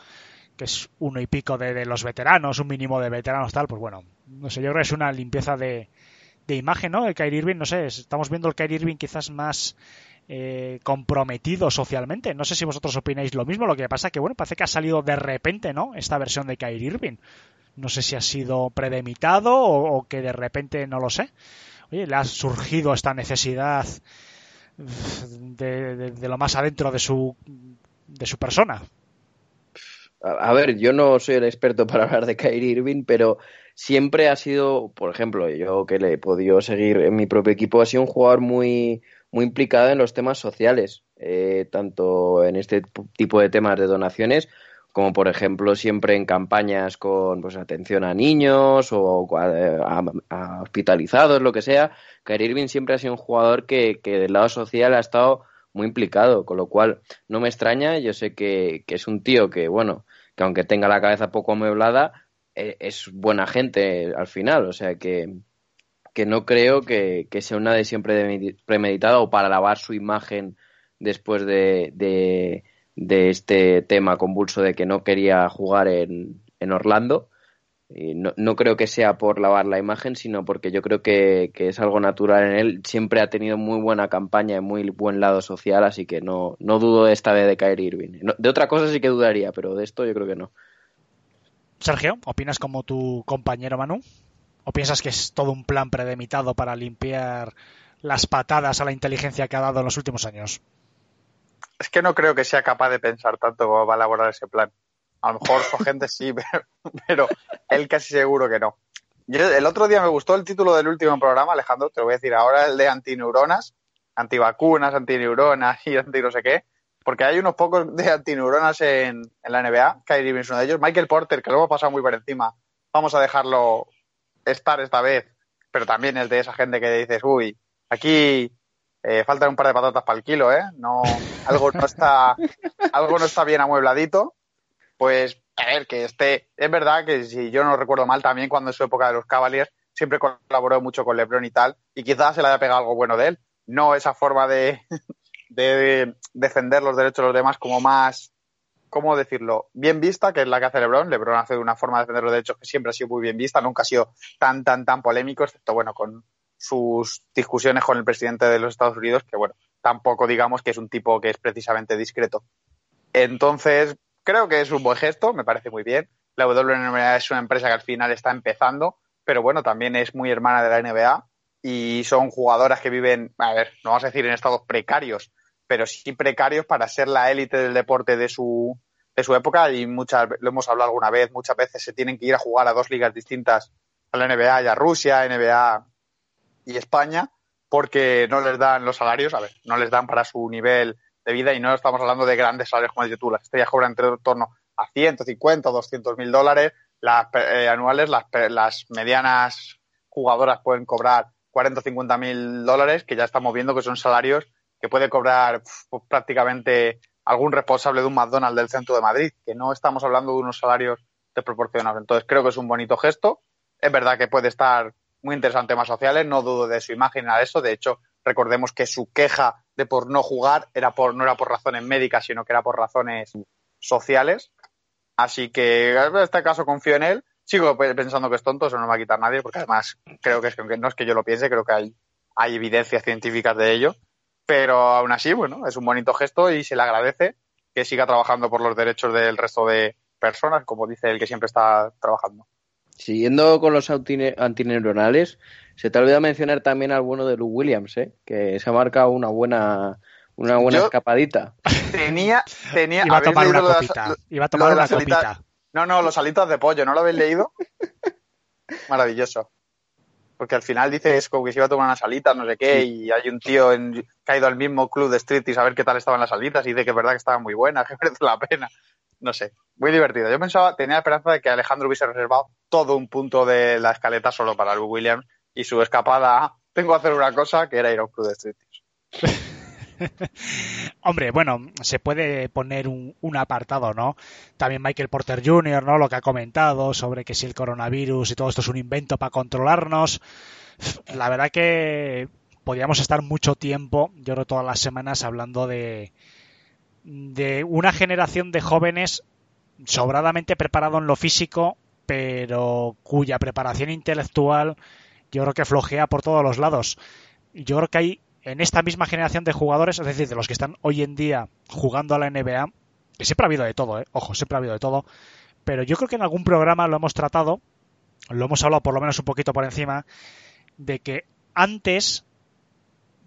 es uno y pico de, de los veteranos, un mínimo de veteranos tal, pues bueno, no sé, yo creo que es una limpieza de, de imagen, ¿no? El Kyrie Irving, no sé, estamos viendo el Kyrie Irving quizás más eh, comprometido socialmente. No sé si vosotros opináis lo mismo, lo que pasa que, bueno, parece que ha salido de repente, ¿no? Esta versión de Kyrie Irving. No sé si ha sido premeditado o, o que de repente, no lo sé. Oye, le ha surgido esta necesidad de, de, de lo más adentro de su, de su persona. A, ver, yo no soy el experto para hablar de Kyrie Irving, pero siempre ha sido, por ejemplo, yo que le he podido seguir en mi propio equipo, ha sido un jugador muy, muy implicado en los temas sociales, eh, tanto en este tipo de temas de donaciones como por ejemplo siempre en campañas con pues atención a niños o a, a hospitalizados, lo que sea, Kyrie Irving siempre ha sido un jugador que, que del lado social ha estado muy implicado, con lo cual no me extraña, yo sé que, que es un tío que, bueno, que aunque tenga la cabeza poco amueblada, eh, es buena gente al final, o sea que, que no creo que, que sea una de siempre premeditada o para lavar su imagen después de, de, de, este tema convulso de que no quería jugar en, en Orlando. Y no, no, creo que sea por lavar la imagen, sino porque yo creo que, que, es algo natural en él. Siempre ha tenido muy buena campaña y muy buen lado social, así que no, no dudo esta vez de caer Irving. No, de otra cosa sí que dudaría, pero de esto yo creo que no. Sergio, ¿opinas como tu compañero Manu? ¿O piensas que es todo un plan predemitado para limpiar las patadas a la inteligencia que ha dado en los últimos años? Es que no creo que sea capaz de pensar tanto cómo va a elaborar ese plan. A lo mejor su gente sí, pero, él casi seguro que no. Yo, el otro día me gustó el título del último programa, Alejandro, te lo voy a decir ahora, el de antineuronas, antivacunas, antineuronas y anti no sé qué, porque hay unos pocos de antineuronas en, en la NBA, Kyrie es uno de ellos, Michael Porter, que lo hemos pasado muy por encima, vamos a dejarlo estar esta vez, pero también es de esa gente que dices, uy, aquí eh, faltan un par de patatas para el kilo, ¿eh? No, algo no está, algo no está bien amuebladito. Pues, a ver, que esté, es verdad que si yo no recuerdo mal, también cuando en su época de los Cavaliers siempre colaboró mucho con LeBron y tal, y quizás se le haya pegado algo bueno de él. No esa forma de, de defender los derechos de los demás como más, ¿cómo decirlo? Bien vista, que es la que hace LeBron. LeBron hace una forma de defender los derechos que siempre ha sido muy bien vista, nunca ha sido tan, tan, tan polémico, excepto, bueno, con sus discusiones con el presidente de los Estados Unidos, que, bueno, tampoco digamos que es un tipo que es precisamente discreto. Entonces, creo que es un buen gesto, me parece muy bien. La WNBA es una empresa que al final está empezando, pero bueno, también es muy hermana de la NBA y son jugadoras que viven, a ver, no vamos a decir en estados precarios, pero sí precarios para ser la élite del deporte de su, de su época y muchas, lo hemos hablado alguna vez, muchas veces se tienen que ir a jugar a dos ligas distintas, a la NBA y a Rusia, NBA y España, porque no les dan los salarios, a ver, no les dan para su nivel de vida y no estamos hablando de grandes salarios como dices tú, las estrellas cobran entre torno a 150 o 200 mil dólares, las eh, anuales, las, las medianas jugadoras pueden cobrar 40 o 50 mil dólares, que ya estamos viendo que son salarios que puede cobrar pues, prácticamente algún responsable de un McDonald's del centro de Madrid, que no estamos hablando de unos salarios desproporcionados. Entonces creo que es un bonito gesto. Es verdad que puede estar muy interesante más sociales, no dudo de su imagen a eso. De hecho, recordemos que su queja de por no jugar era por, no era por razones médicas, sino que era por razones sociales. Así que en este caso confío en él. Sigo pensando que es tonto, eso no me va a quitar nadie, porque además creo que es que no es que yo lo piense, creo que hay, hay evidencias científicas de ello. Pero aún así, bueno, es un bonito gesto y se le agradece que siga trabajando por los derechos del resto de personas, como dice él que siempre está trabajando. Siguiendo con los antineuronales, se te olvidó mencionar también alguno de Luke Williams, ¿eh? que se ha marcado una buena una buena Yo escapadita. Tenía, tenía Iba a tomar una copita. las- Iba a tomar una alitas- copita. No, no, los alitos de pollo, ¿no lo habéis leído? Maravilloso. Porque al final dice es como que se iba a tomar unas alitas, no sé qué, y hay un tío en, que ha ido al mismo club de street y saber qué tal estaban las alitas y dice que es verdad que estaban muy buenas, que merece la pena. No sé, muy divertido. Yo pensaba, tenía esperanza de que Alejandro hubiese reservado todo un punto de la escaleta solo para Lou Williams y su escapada tengo que hacer una cosa que era ir a un club de. Hombre, bueno, se puede poner un, un, apartado, ¿no? También Michael Porter Jr., ¿no? Lo que ha comentado sobre que si el coronavirus y todo esto es un invento para controlarnos. La verdad que podríamos estar mucho tiempo, yo creo todas las semanas, hablando de, de una generación de jóvenes sobradamente preparado en lo físico, pero cuya preparación intelectual yo creo que flojea por todos los lados. Yo creo que hay en esta misma generación de jugadores, es decir, de los que están hoy en día jugando a la NBA, siempre ha habido de todo, ¿eh? ojo, siempre ha habido de todo, pero yo creo que en algún programa lo hemos tratado, lo hemos hablado por lo menos un poquito por encima, de que antes,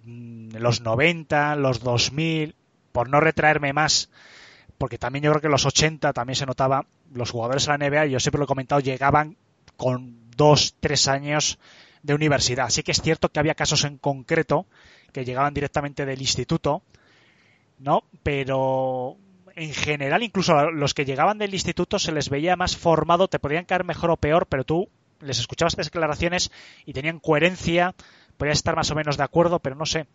mm, los 90, los 2000, por no retraerme más, porque también yo creo que en los 80 también se notaba, los jugadores de la NBA, yo siempre lo he comentado, llegaban con dos, tres años de universidad. Sí que es cierto que había casos en concreto que llegaban directamente del instituto, ¿no? Pero en general, incluso a los que llegaban del instituto se les veía más formado, te podían caer mejor o peor, pero tú les escuchabas declaraciones y tenían coherencia, podías estar más o menos de acuerdo, pero no sé.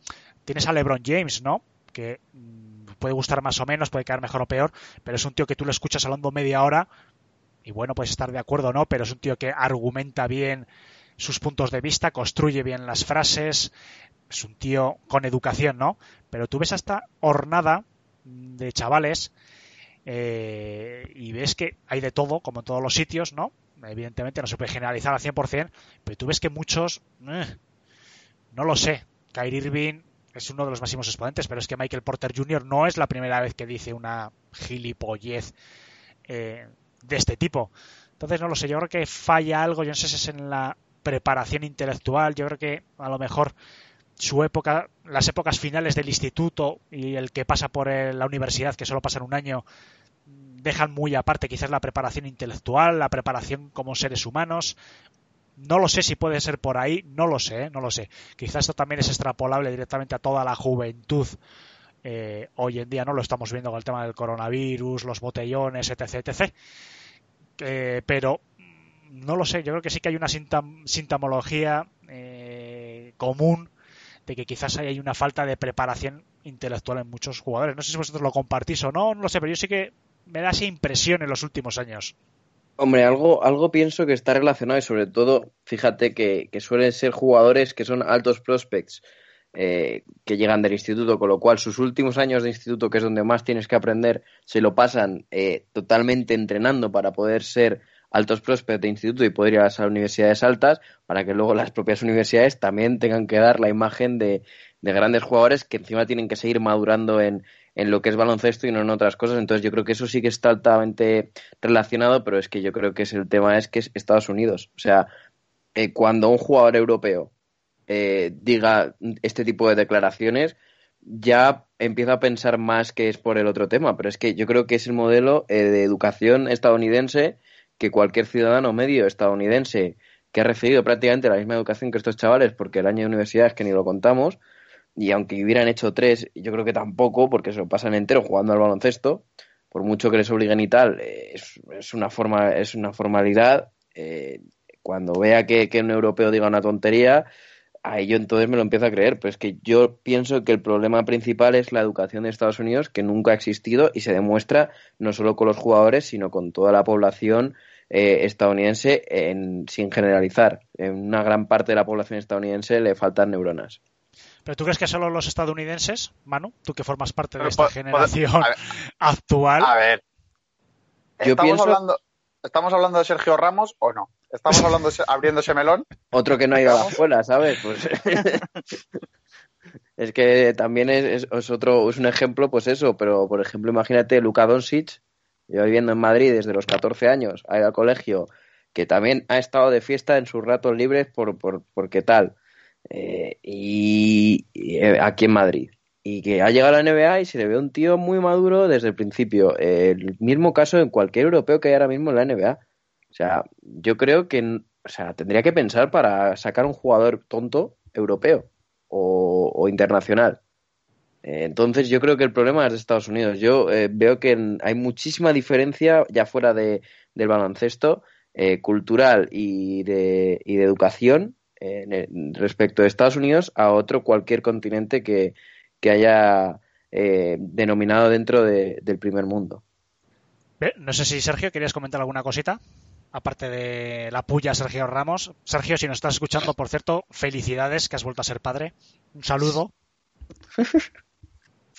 Tienes a LeBron James, ¿no? Que mm, puede gustar más o menos, puede caer mejor o peor, pero es un tío que tú le escuchas hablando media hora y bueno, puedes estar de acuerdo o no, pero es un tío que argumenta bien sus puntos de vista, construye bien las frases, es un tío con educación, ¿no? Pero tú ves esta hornada de chavales eh, y ves que hay de todo, como en todos los sitios, ¿no? Evidentemente no se puede generalizar al 100%, pero tú ves que muchos, eh, no lo sé, Kyrie Irving es uno de los máximos exponentes, pero es que Michael Porter Jr. no es la primera vez que dice una gilipollez eh, de este tipo. Entonces, no lo sé, yo creo que falla algo, yo no sé si es en la preparación intelectual, yo creo que a lo mejor su época, las épocas finales del instituto y el que pasa por la universidad, que solo pasan un año, dejan muy aparte quizás la preparación intelectual, la preparación como seres humanos. No lo sé si puede ser por ahí, no lo sé, ¿eh? no lo sé. Quizás esto también es extrapolable directamente a toda la juventud. Eh, hoy en día no lo estamos viendo con el tema del coronavirus, los botellones, etc. etc. Eh, pero no lo sé, yo creo que sí que hay una sintamología común de que quizás hay una falta de preparación intelectual en muchos jugadores. No sé si vosotros lo compartís o no, no lo sé, pero yo sí que me da esa impresión en los últimos años. Hombre, algo, algo pienso que está relacionado y sobre todo, fíjate que, suelen ser jugadores que son altos prospects eh, que llegan del instituto, con lo cual sus últimos años de instituto, que es donde más tienes que aprender, se lo pasan eh, totalmente entrenando para poder ser altos prospects de instituto y poder ir a las universidades altas para que luego las propias universidades también tengan que dar la imagen de, de grandes jugadores que encima tienen que seguir madurando en, en lo que es baloncesto y no en otras cosas. Entonces yo creo que eso sí que está altamente relacionado, pero es que yo creo que es el tema es que es Estados Unidos. O sea, eh, cuando un jugador europeo eh, diga este tipo de declaraciones, ya empiezo a pensar más que es por el otro tema, pero es que yo creo que es el modelo eh, de educación estadounidense que cualquier ciudadano medio estadounidense que ha recibido prácticamente la misma educación que estos chavales, porque el año de universidad es que ni lo contamos, y aunque hubieran hecho tres, yo creo que tampoco, porque se lo pasan entero jugando al baloncesto, por mucho que les obliguen y tal, eh, es, una forma, es una formalidad. Eh, cuando vea que, un europeo diga una tontería, a ello entonces me lo empiezo a creer. Pero es que yo pienso que el problema principal es la educación de Estados Unidos, que nunca ha existido y se demuestra no solo con los jugadores, sino con toda la población eh, estadounidense, en, sin generalizar. En una gran parte de la población estadounidense le faltan neuronas. ¿Pero tú crees que solo los estadounidenses, Manu? Tú que formas parte de esta generación actual. A ver. ¿Estamos, hablando, ¿Estamos hablando de Sergio Ramos o no? ¿Estamos hablando de abriendo ese melón? Otro que no ha ido a la escuela, ¿sabes? Pues es que también es, otro, es un ejemplo, pues eso, pero por ejemplo, imagínate Luka Doncic, yo viviendo en Madrid desde los 14 años, ha ido al colegio, que también ha estado de fiesta en sus ratos libres por, por, porque tal. Eh, y, eh, aquí en Madrid. Y que ha llegado a la NBA y se le ve un tío muy maduro desde el principio. el mismo caso en cualquier europeo que hay ahora mismo en la NBA. O sea, yo creo que o sea, tendría que pensar para sacar un jugador tonto europeo o, internacional. Eh, entonces yo creo que el problema es de Estados Unidos. Yo veo que hay muchísima diferencia ya fuera de, del baloncesto cultural y de, y de educación respecto de Estados Unidos a otro cualquier continente que, haya eh, denominado dentro del primer mundo. No sé si Sergio querías comentar alguna cosita, aparte de la puya Sergio Ramos. Sergio, si nos estás escuchando, por cierto, felicidades que has vuelto a ser padre. Un saludo.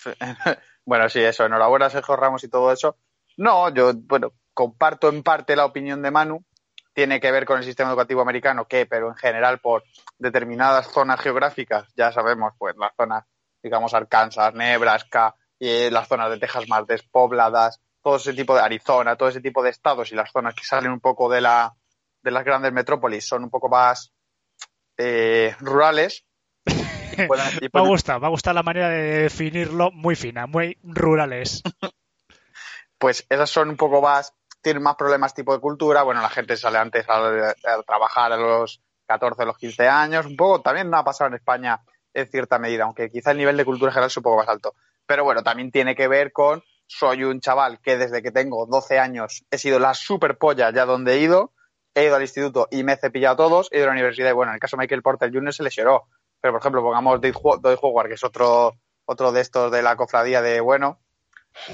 bueno, sí, eso, enhorabuena Sergio Ramos y todo eso. No, yo, bueno, comparto en parte la opinión de Manu tiene que ver con el sistema educativo americano, que, pero en general por determinadas zonas geográficas, ya sabemos, pues las zonas, digamos, Arkansas, Nebraska, y las zonas de Texas más despobladas, todo ese tipo de Arizona, todo ese tipo de estados y las zonas que salen un poco de la de las grandes metrópolis son un poco más eh, rurales. Me gusta, me gusta la manera de definirlo muy fina, muy rurales. pues esas son un poco más tienen más problemas tipo de cultura. Bueno, la gente sale antes a, trabajar a los 14, a los 15 años. Un poco también ha pasado en España en cierta medida, aunque quizá el nivel de cultura general es un poco más alto. Pero bueno, también tiene que ver con soy un chaval que desde que tengo 12 años he sido la super polla ya donde he ido, he ido al instituto y me he cepillado a todos, he ido a la universidad y bueno, en el caso de Michael Porter Jr. se le lloró. Pero por ejemplo, pongamos Dave Howard, que es otro, otro de estos de la cofradía de bueno,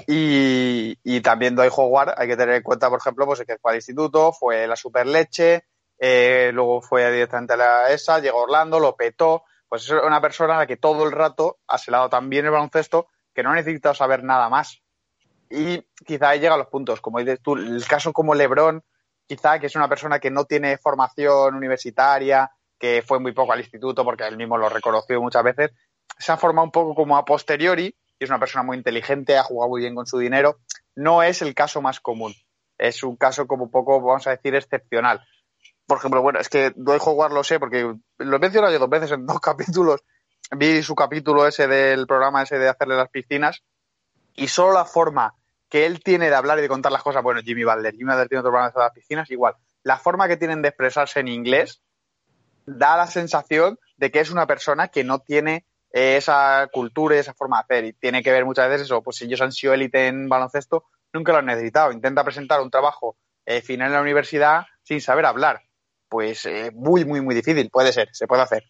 y, también Doy Howard, hay que tener en cuenta, por ejemplo, pues que fue al instituto, fue la super leche, eh, luego fue directamente a la ESA, llegó Orlando, lo petó. Pues es una persona a la que todo el rato ha selado tan bien el baloncesto que no ha necesitado saber nada más. Y quizá ahí llega a los puntos, como dices tú, el caso como Lebron, quizá que es una persona que no tiene formación universitaria, que fue muy poco al instituto porque él mismo lo reconoció muchas veces, se ha formado un poco como a posteriori y es una persona muy inteligente, ha jugado muy bien con su dinero. No es el caso más común. Es un caso como poco, vamos a decir, excepcional. Por ejemplo, bueno, es que Doy Howard lo sé porque lo he mencionado yo dos veces en dos capítulos. Vi su capítulo ese del programa ese de hacerle las piscinas y solo la forma que él tiene de hablar y de contar las cosas, bueno, Jimmy Butler, Jimmy Butler tiene otro programa de las piscinas, igual. La forma que tienen de expresarse en inglés da la sensación de que es una persona que no tiene esa cultura y esa forma de hacer. Y tiene que ver muchas veces eso, pues si ellos han sido élite en baloncesto, nunca lo han necesitado. Intenta presentar un trabajo eh, final en la universidad sin saber hablar. Pues eh, muy, muy, muy difícil. Puede ser, se puede hacer.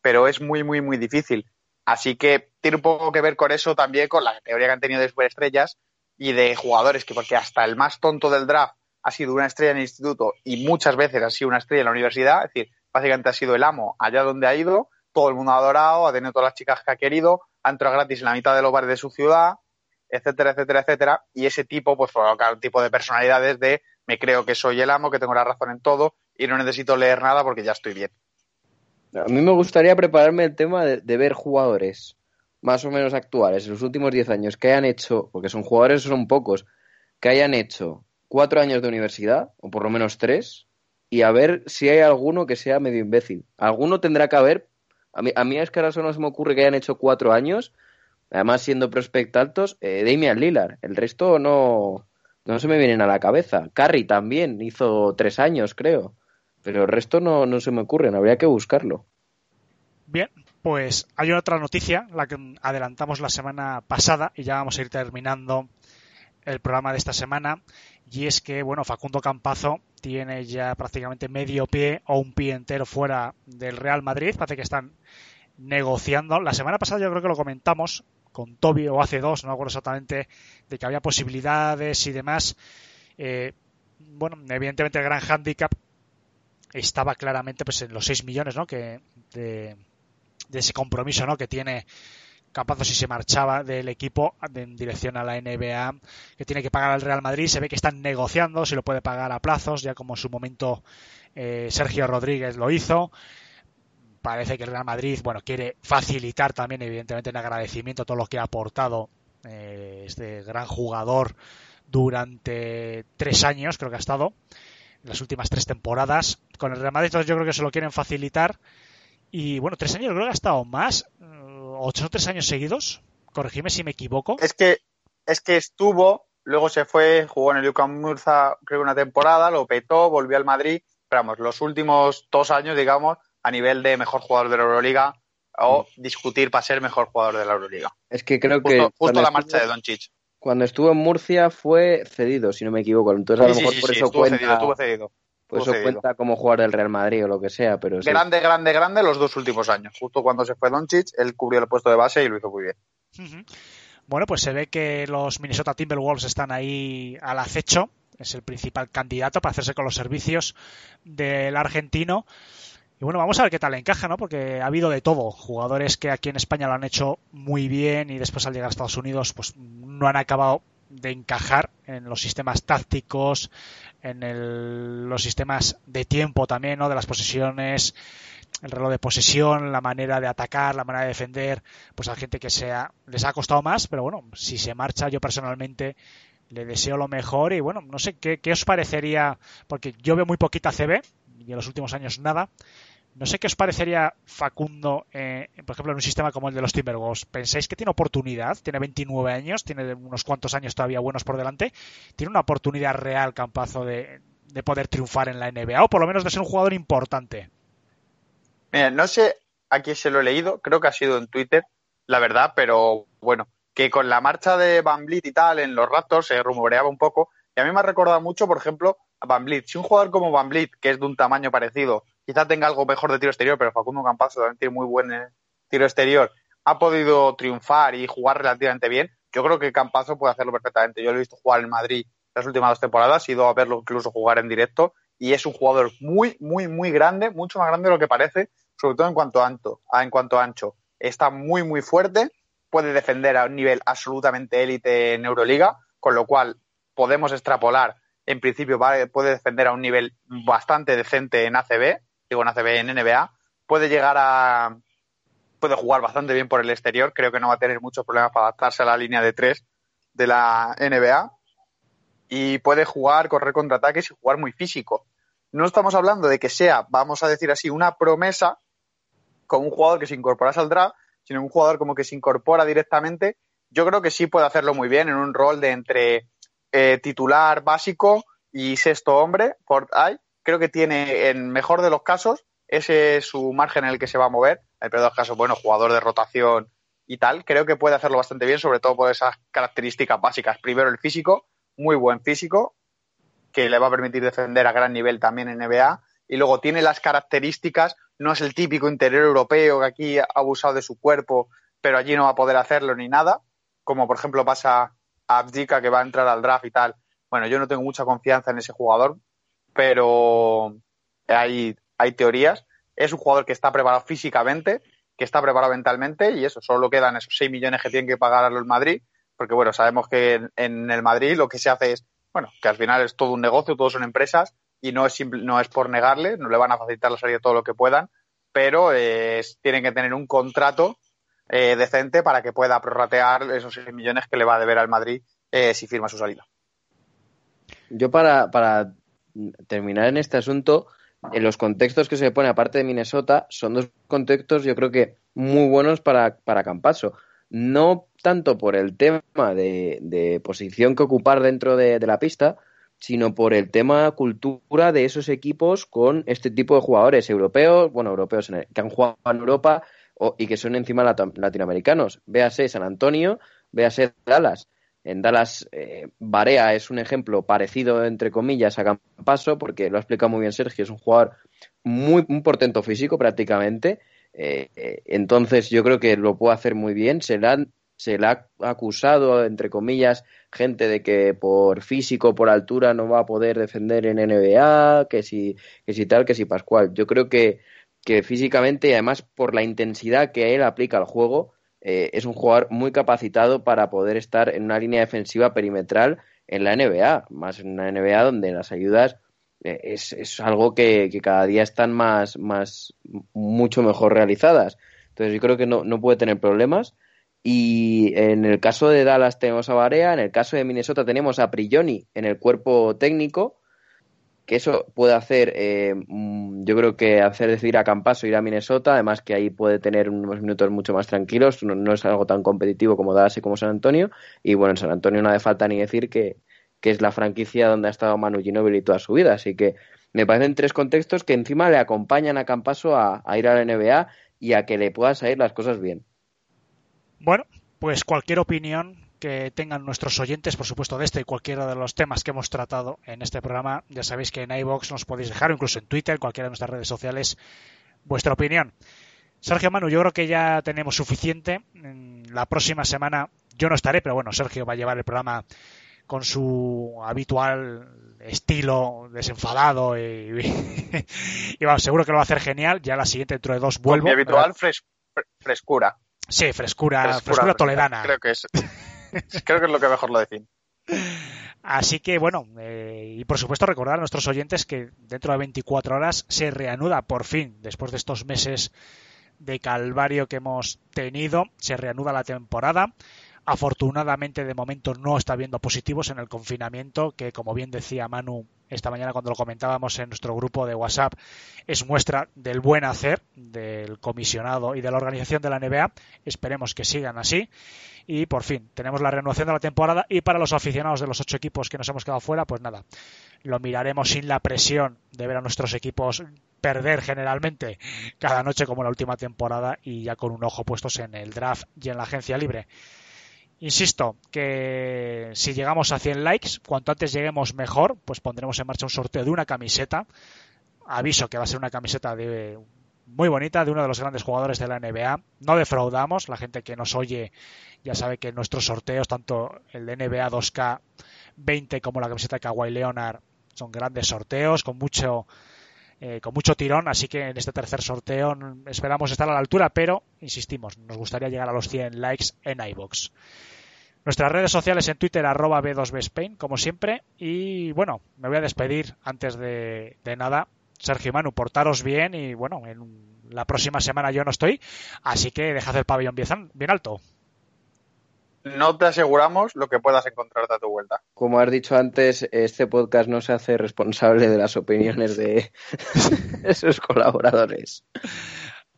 Pero es muy, muy, muy difícil. Así que tiene un poco que ver con eso también, con la teoría que han tenido de superestrellas y de jugadores que, porque hasta el más tonto del draft ha sido una estrella en el instituto y muchas veces ha sido una estrella en la universidad, es decir, básicamente ha sido el amo allá donde ha ido todo el mundo ha adorado, ha tenido todas las chicas que ha querido, ha entrado gratis en la mitad de los bares de su ciudad, etcétera, etcétera, etcétera. Y ese tipo, pues provoca un tipo de personalidades de me creo que soy el amo, que tengo la razón en todo y no necesito leer nada porque ya estoy bien. A mí me gustaría prepararme el tema de, ver jugadores más o menos actuales en los últimos 10 años que hayan hecho, porque son jugadores, son pocos, que hayan hecho cuatro años de universidad, o por lo menos tres, y a ver si hay alguno que sea medio imbécil. Alguno tendrá que haber a mí, a mí es que ahora solo se me ocurre que hayan hecho cuatro años, además siendo prospect altos, eh, Damian Lillard. El resto no, no se me vienen a la cabeza. Curry también hizo tres años, creo. Pero el resto no, no se me ocurren, habría que buscarlo. Bien, pues hay otra noticia, la que adelantamos la semana pasada y ya vamos a ir terminando el programa de esta semana. Y es que, bueno, Facundo Campazo tiene ya prácticamente medio pie o un pie entero fuera del Real Madrid. Parece que están negociando. La semana pasada yo creo que lo comentamos con Toby o hace dos, no acuerdo exactamente, de que había posibilidades y demás. Eh, bueno, evidentemente el gran handicap estaba claramente pues en los 6 millones, ¿no? Que de, de ese compromiso, ¿no? Que tiene Campazo si se marchaba del equipo en dirección a la NBA que tiene que pagar al Real Madrid. Se ve que están negociando si lo puede pagar a plazos, ya como en su momento eh, Sergio Rodríguez lo hizo. Parece que el Real Madrid bueno, quiere facilitar también, evidentemente, en agradecimiento todo lo que ha aportado eh, este gran jugador durante tres años, creo que ha estado, en las últimas tres temporadas con el Real Madrid. Yo creo que se lo quieren facilitar. Y bueno, tres años creo que ha estado más ocho o tres años seguidos. Corregime si me equivoco. Es que, es que estuvo, luego se fue, jugó en el UCAM Murza, creo que una temporada, lo petó, volvió al Madrid. Pero vamos, los últimos dos años, digamos, a nivel de mejor jugador de la Euroliga o mm. discutir para ser mejor jugador de la Euroliga. Es que creo que. Justo la marcha de Doncic. Cuando estuvo en Murcia fue cedido, si no me equivoco. Entonces a lo mejor por eso cuenta. Cedido, cedido. Por eso cuenta como jugador del Real Madrid o lo que sea, pero Grande, grande, grande los dos últimos años. Justo cuando se fue Doncic, él cubrió el puesto de base y lo hizo muy bien. Bueno, pues se ve que los Minnesota Timberwolves están ahí al acecho. Es el principal candidato para hacerse con los servicios del argentino. Y bueno, vamos a ver qué tal le encaja, ¿no? Porque ha habido de todo. Jugadores que aquí en España lo han hecho muy bien y después al llegar a Estados Unidos, pues no han acabado de encajar en los sistemas tácticos, en los sistemas de tiempo también, ¿no? De las posesiones, el reloj de posesión, la manera de atacar, la manera de defender, pues a gente que sea, les ha costado más, pero bueno, si se marcha yo personalmente le deseo lo mejor y bueno, no sé qué, qué os parecería, porque yo veo muy poquita CB y en los últimos años nada, no sé qué os parecería Facundo, eh, por ejemplo, en un sistema como el de los Timberwolves. ¿Pensáis que tiene oportunidad? Tiene 29 años, tiene unos cuantos años todavía buenos por delante. ¿Tiene una oportunidad real, Campazo, de, de poder triunfar en la NBA o por lo menos de ser un jugador importante? Mira, no sé a quién se lo he leído, creo que ha sido en Twitter, la verdad, pero bueno, que con la marcha de Van Vliet y tal en los Raptors se rumoreaba un poco. Y a mí me ha recordado mucho, por ejemplo, a Van Vliet. Si un jugador como Van Vliet, que es de un tamaño parecido, quizá tenga algo mejor de tiro exterior, pero Facundo Campazo también tiene muy buen eh, tiro exterior, ha podido triunfar y jugar relativamente bien, yo creo que Campazo puede hacerlo perfectamente. Yo lo he visto jugar en Madrid las últimas dos temporadas, he ido a verlo incluso jugar en directo y es un jugador muy, muy, muy grande, mucho más grande de lo que parece, sobre todo en cuanto a. En cuanto ancho. Está muy, muy fuerte, puede defender a un nivel absolutamente élite en Euroliga, con lo cual podemos extrapolar, en principio puede defender a un nivel bastante decente en ACB, digo en ACB, en NBA, puede llegar a, puede jugar bastante bien por el exterior, creo que no va a tener muchos problemas para adaptarse a la línea de tres de la NBA y puede jugar, correr contraataques y jugar muy físico. No estamos hablando de que sea, vamos a decir así, una promesa como un jugador que se incorporase al draft, sino un jugador como que se incorpora directamente. Yo creo que sí puede hacerlo muy bien en un rol de entre eh, titular básico y sexto hombre por ahí. Creo que tiene, en mejor de los casos, ese es su margen en el que se va a mover. En el peor de los casos, bueno, jugador de rotación y tal. Creo que puede hacerlo bastante bien, sobre todo por esas características básicas. Primero el físico, muy buen físico, que le va a permitir defender a gran nivel también en NBA. Y luego tiene las características, no es el típico interior europeo que aquí ha abusado de su cuerpo, pero allí no va a poder hacerlo ni nada, como por ejemplo pasa a Abdika que va a entrar al draft y tal. Bueno, yo no tengo mucha confianza en ese jugador, pero hay, hay teorías. Es un jugador que está preparado físicamente, que está preparado mentalmente y eso, solo quedan esos 6 millones que tienen que pagar a los Madrid porque bueno, sabemos que en, el Madrid lo que se hace es, bueno, que al final es todo un negocio, todos son empresas y no es, no es por negarle, no le van a facilitar la salida todo lo que puedan, pero tienen que tener un contrato eh, decente para que pueda prorratear esos 6 millones que le va a deber al Madrid eh, si firma su salida. Yo para, para terminar en este asunto, en los contextos que se pone aparte de Minnesota, son dos contextos yo creo que muy buenos para, para Campaso no tanto por el tema de, posición que ocupar dentro de, la pista, sino por el tema cultura de esos equipos con este tipo de jugadores europeos, bueno, europeos que han jugado en Europa y que son encima latinoamericanos. Véase San Antonio, véase Dallas. En Dallas, eh, Barea es un ejemplo parecido, entre comillas, a Campaso, porque lo ha explicado muy bien Sergio, es un jugador muy portento físico prácticamente, eh, eh, entonces yo creo que lo puede hacer muy bien. Se le, ha acusado, entre comillas, gente de que por físico, por altura, no va a poder defender en NBA, que si, que si tal, que si Pascual. Yo creo que, que físicamente y además por la intensidad que él aplica al juego, eh, es un jugador muy capacitado para poder estar en una línea defensiva perimetral en la NBA, más en una NBA donde las ayudas eh, es, es algo que, cada día están más, más, mucho mejor realizadas. Entonces yo creo que no, no puede tener problemas. Y en el caso de Dallas tenemos a Barea, en el caso de Minnesota tenemos a Prigioni en el cuerpo técnico, que eso puede hacer, eh, mm, yo creo que hacer decidir a Campaso ir a Minnesota, además que ahí puede tener unos minutos mucho más tranquilos, no, es algo tan competitivo como Dallas y como San Antonio, y bueno, en San Antonio no hace falta ni decir que, que es la franquicia donde ha estado Manu Ginóbili toda su vida. Así que me parecen tres contextos que encima le acompañan a Campaso a, ir a la NBA y a que le puedan salir las cosas bien. Bueno, pues cualquier opinión que tengan nuestros oyentes, por supuesto, de este y cualquiera de los temas que hemos tratado en este programa, ya sabéis que en iBox nos podéis dejar, incluso en Twitter, cualquiera de nuestras redes sociales, vuestra opinión. Sergio Manu, yo creo que ya tenemos suficiente. La próxima semana yo no estaré, pero bueno, Sergio va a llevar el programa con su habitual estilo desenfadado y, y seguro que lo va a hacer genial. Ya la siguiente dentro de dos vuelvo. mi habitual frescura. Sí, frescura, frescura, toledana. Creo que es, creo que es lo que mejor lo define. Así que bueno, eh, y por supuesto recordar a nuestros oyentes que dentro de 24 horas se reanuda por fin, después de estos meses de calvario que hemos tenido, se reanuda la temporada. Afortunadamente, de momento no está habiendo positivos en el confinamiento, que como bien decía Manu esta mañana cuando lo comentábamos en nuestro grupo de WhatsApp, es muestra del buen hacer del comisionado y de la organización de la NBA. Esperemos que sigan así. Y por fin, tenemos la renovación de la temporada y para los aficionados de los ocho equipos que nos hemos quedado fuera, pues nada, lo miraremos sin la presión de ver a nuestros equipos perder generalmente cada noche como la última temporada y ya con un ojo puestos en el draft y en la agencia libre. Insisto que si llegamos a 100 likes, cuanto antes lleguemos mejor, pues pondremos en marcha un sorteo de una camiseta. Aviso que va a ser una camiseta de muy bonita de uno de los grandes jugadores de la NBA. No defraudamos, la gente que nos oye ya sabe que nuestros sorteos, tanto el de NBA 2K 20 como la camiseta de Kawhi Leonard, son grandes sorteos con mucho eh, con mucho tirón, así que en este tercer sorteo esperamos estar a la altura, pero insistimos, nos gustaría llegar a los 100 likes en iBox. Nuestras redes sociales en Twitter, arroba B2B como siempre. Y bueno, me voy a despedir antes de nada. Sergio Manu, portaros bien y bueno, en la próxima semana yo no estoy, así que dejad el pabellón bien, bien alto. No te aseguramos lo que puedas encontrarte a tu vuelta. Como has dicho antes, este podcast no se hace responsable de las opiniones de sus colaboradores.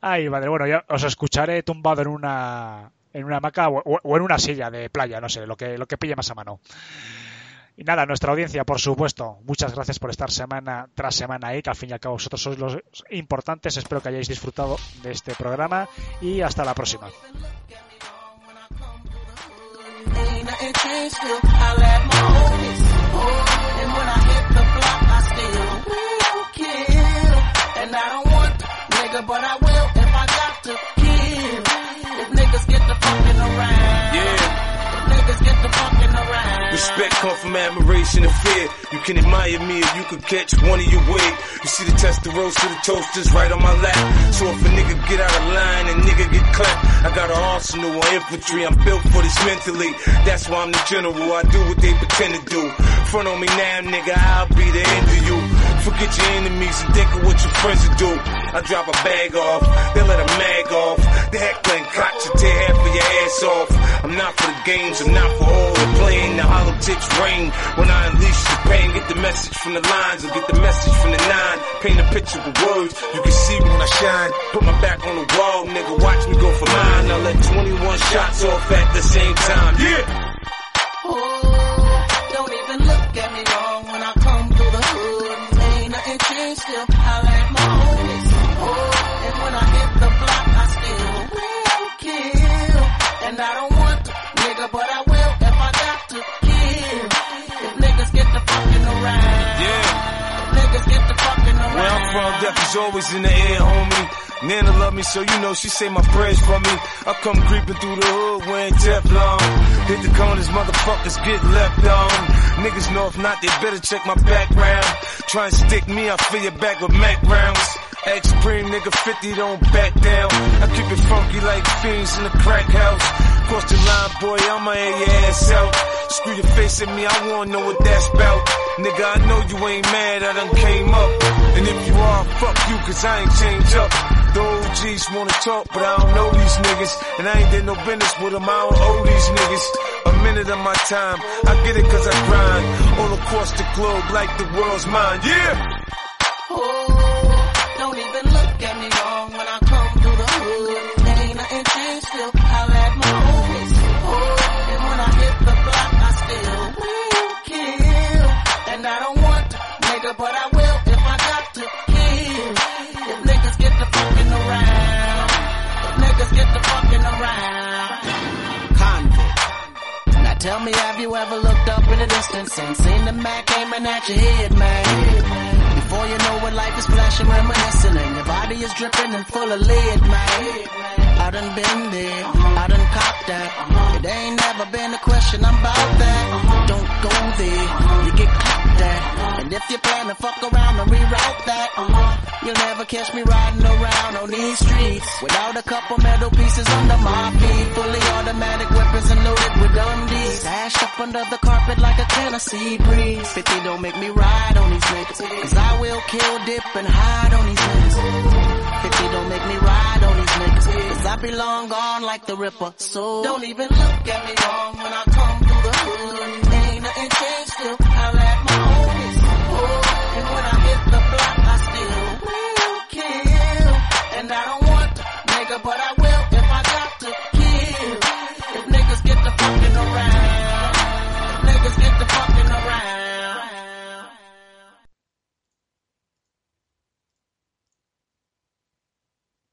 Ay, madre, bueno, yo os escucharé tumbado en una en una hamaca o, o, en una silla de playa, no sé, lo que, lo que pille más a mano. Y nada, nuestra audiencia, por supuesto, muchas gracias por estar semana tras semana ahí, que al fin y al cabo vosotros sois los importantes. Espero que hayáis disfrutado de este programa y hasta la próxima. Yeah. Respect come from admiration and fear. You can admire me or you can catch one of your wig. You see the Testarossa, the toasters right on my lap. So if a nigga get out of line and nigga get clapped, I got an arsenal of infantry. I'm built for this mentally. That's why I'm the general. I do what they pretend to do. Front on me now, nigga, I'll be the end of you. Forget your enemies and think of what your friends will do. I drop a bag off, they let a mag off. The heckling cock you tear half of your ass off. I'm not for the games, I'm not for all the playing. The hollow tips rain when I unleash the pain. Get the message from the lines or get the message from the nine. Paint a picture with words, you can see when I shine. Put my back on the wall, nigga, watch me go for mine. I let 21 shots off at the same time. Yeah! Around. Yeah. Niggas get the fucking around. Where I'm from, death is always in the air, homie. Nana love me, so you know she say my prayers for me. I come creeping through the hood wearing Teflon. Hit the corners, motherfuckers get left on. Niggas know if not, they better check my background. Try and stick me, I fill your back with Mac rounds. X nigga 50 don't back down. I keep it funky like fiends in the crack house. Cross the line, boy, I'ma air your ass out. Screw your face at me, I wanna know what that's about. Nigga, I know you ain't mad, I done came up. And if you are, fuck you, cause I ain't changed up. The OGs wanna talk, but I don't know these niggas. And I ain't did no business with them, I don't owe these niggas. A minute of my time, I get it cause I grind. All across the globe like the world's mine, yeah! Tell me, have you ever looked up in the distance and seen the Mac aiming at your head, man? Before you know it, life is flashing, reminiscing, and your body is dripping and full of lead, man. I done been there, I done copped that. It ain't never been a question, about that. Don't go there, you get clapped at. And if you plan to fuck around and reroute that, uh-huh, you'll never catch me riding around on these streets without a couple metal pieces under my feet. Fully automatic weapons and loaded with Dundee. Stashed up under the carpet like a Tennessee breeze. 50 don't make me ride on these niggas. Cause I will kill, dip, and hide on these niggas. 50 don't make me ride on these niggas. Cause I be long gone like the Ripper. So don't even look at me wrong when I come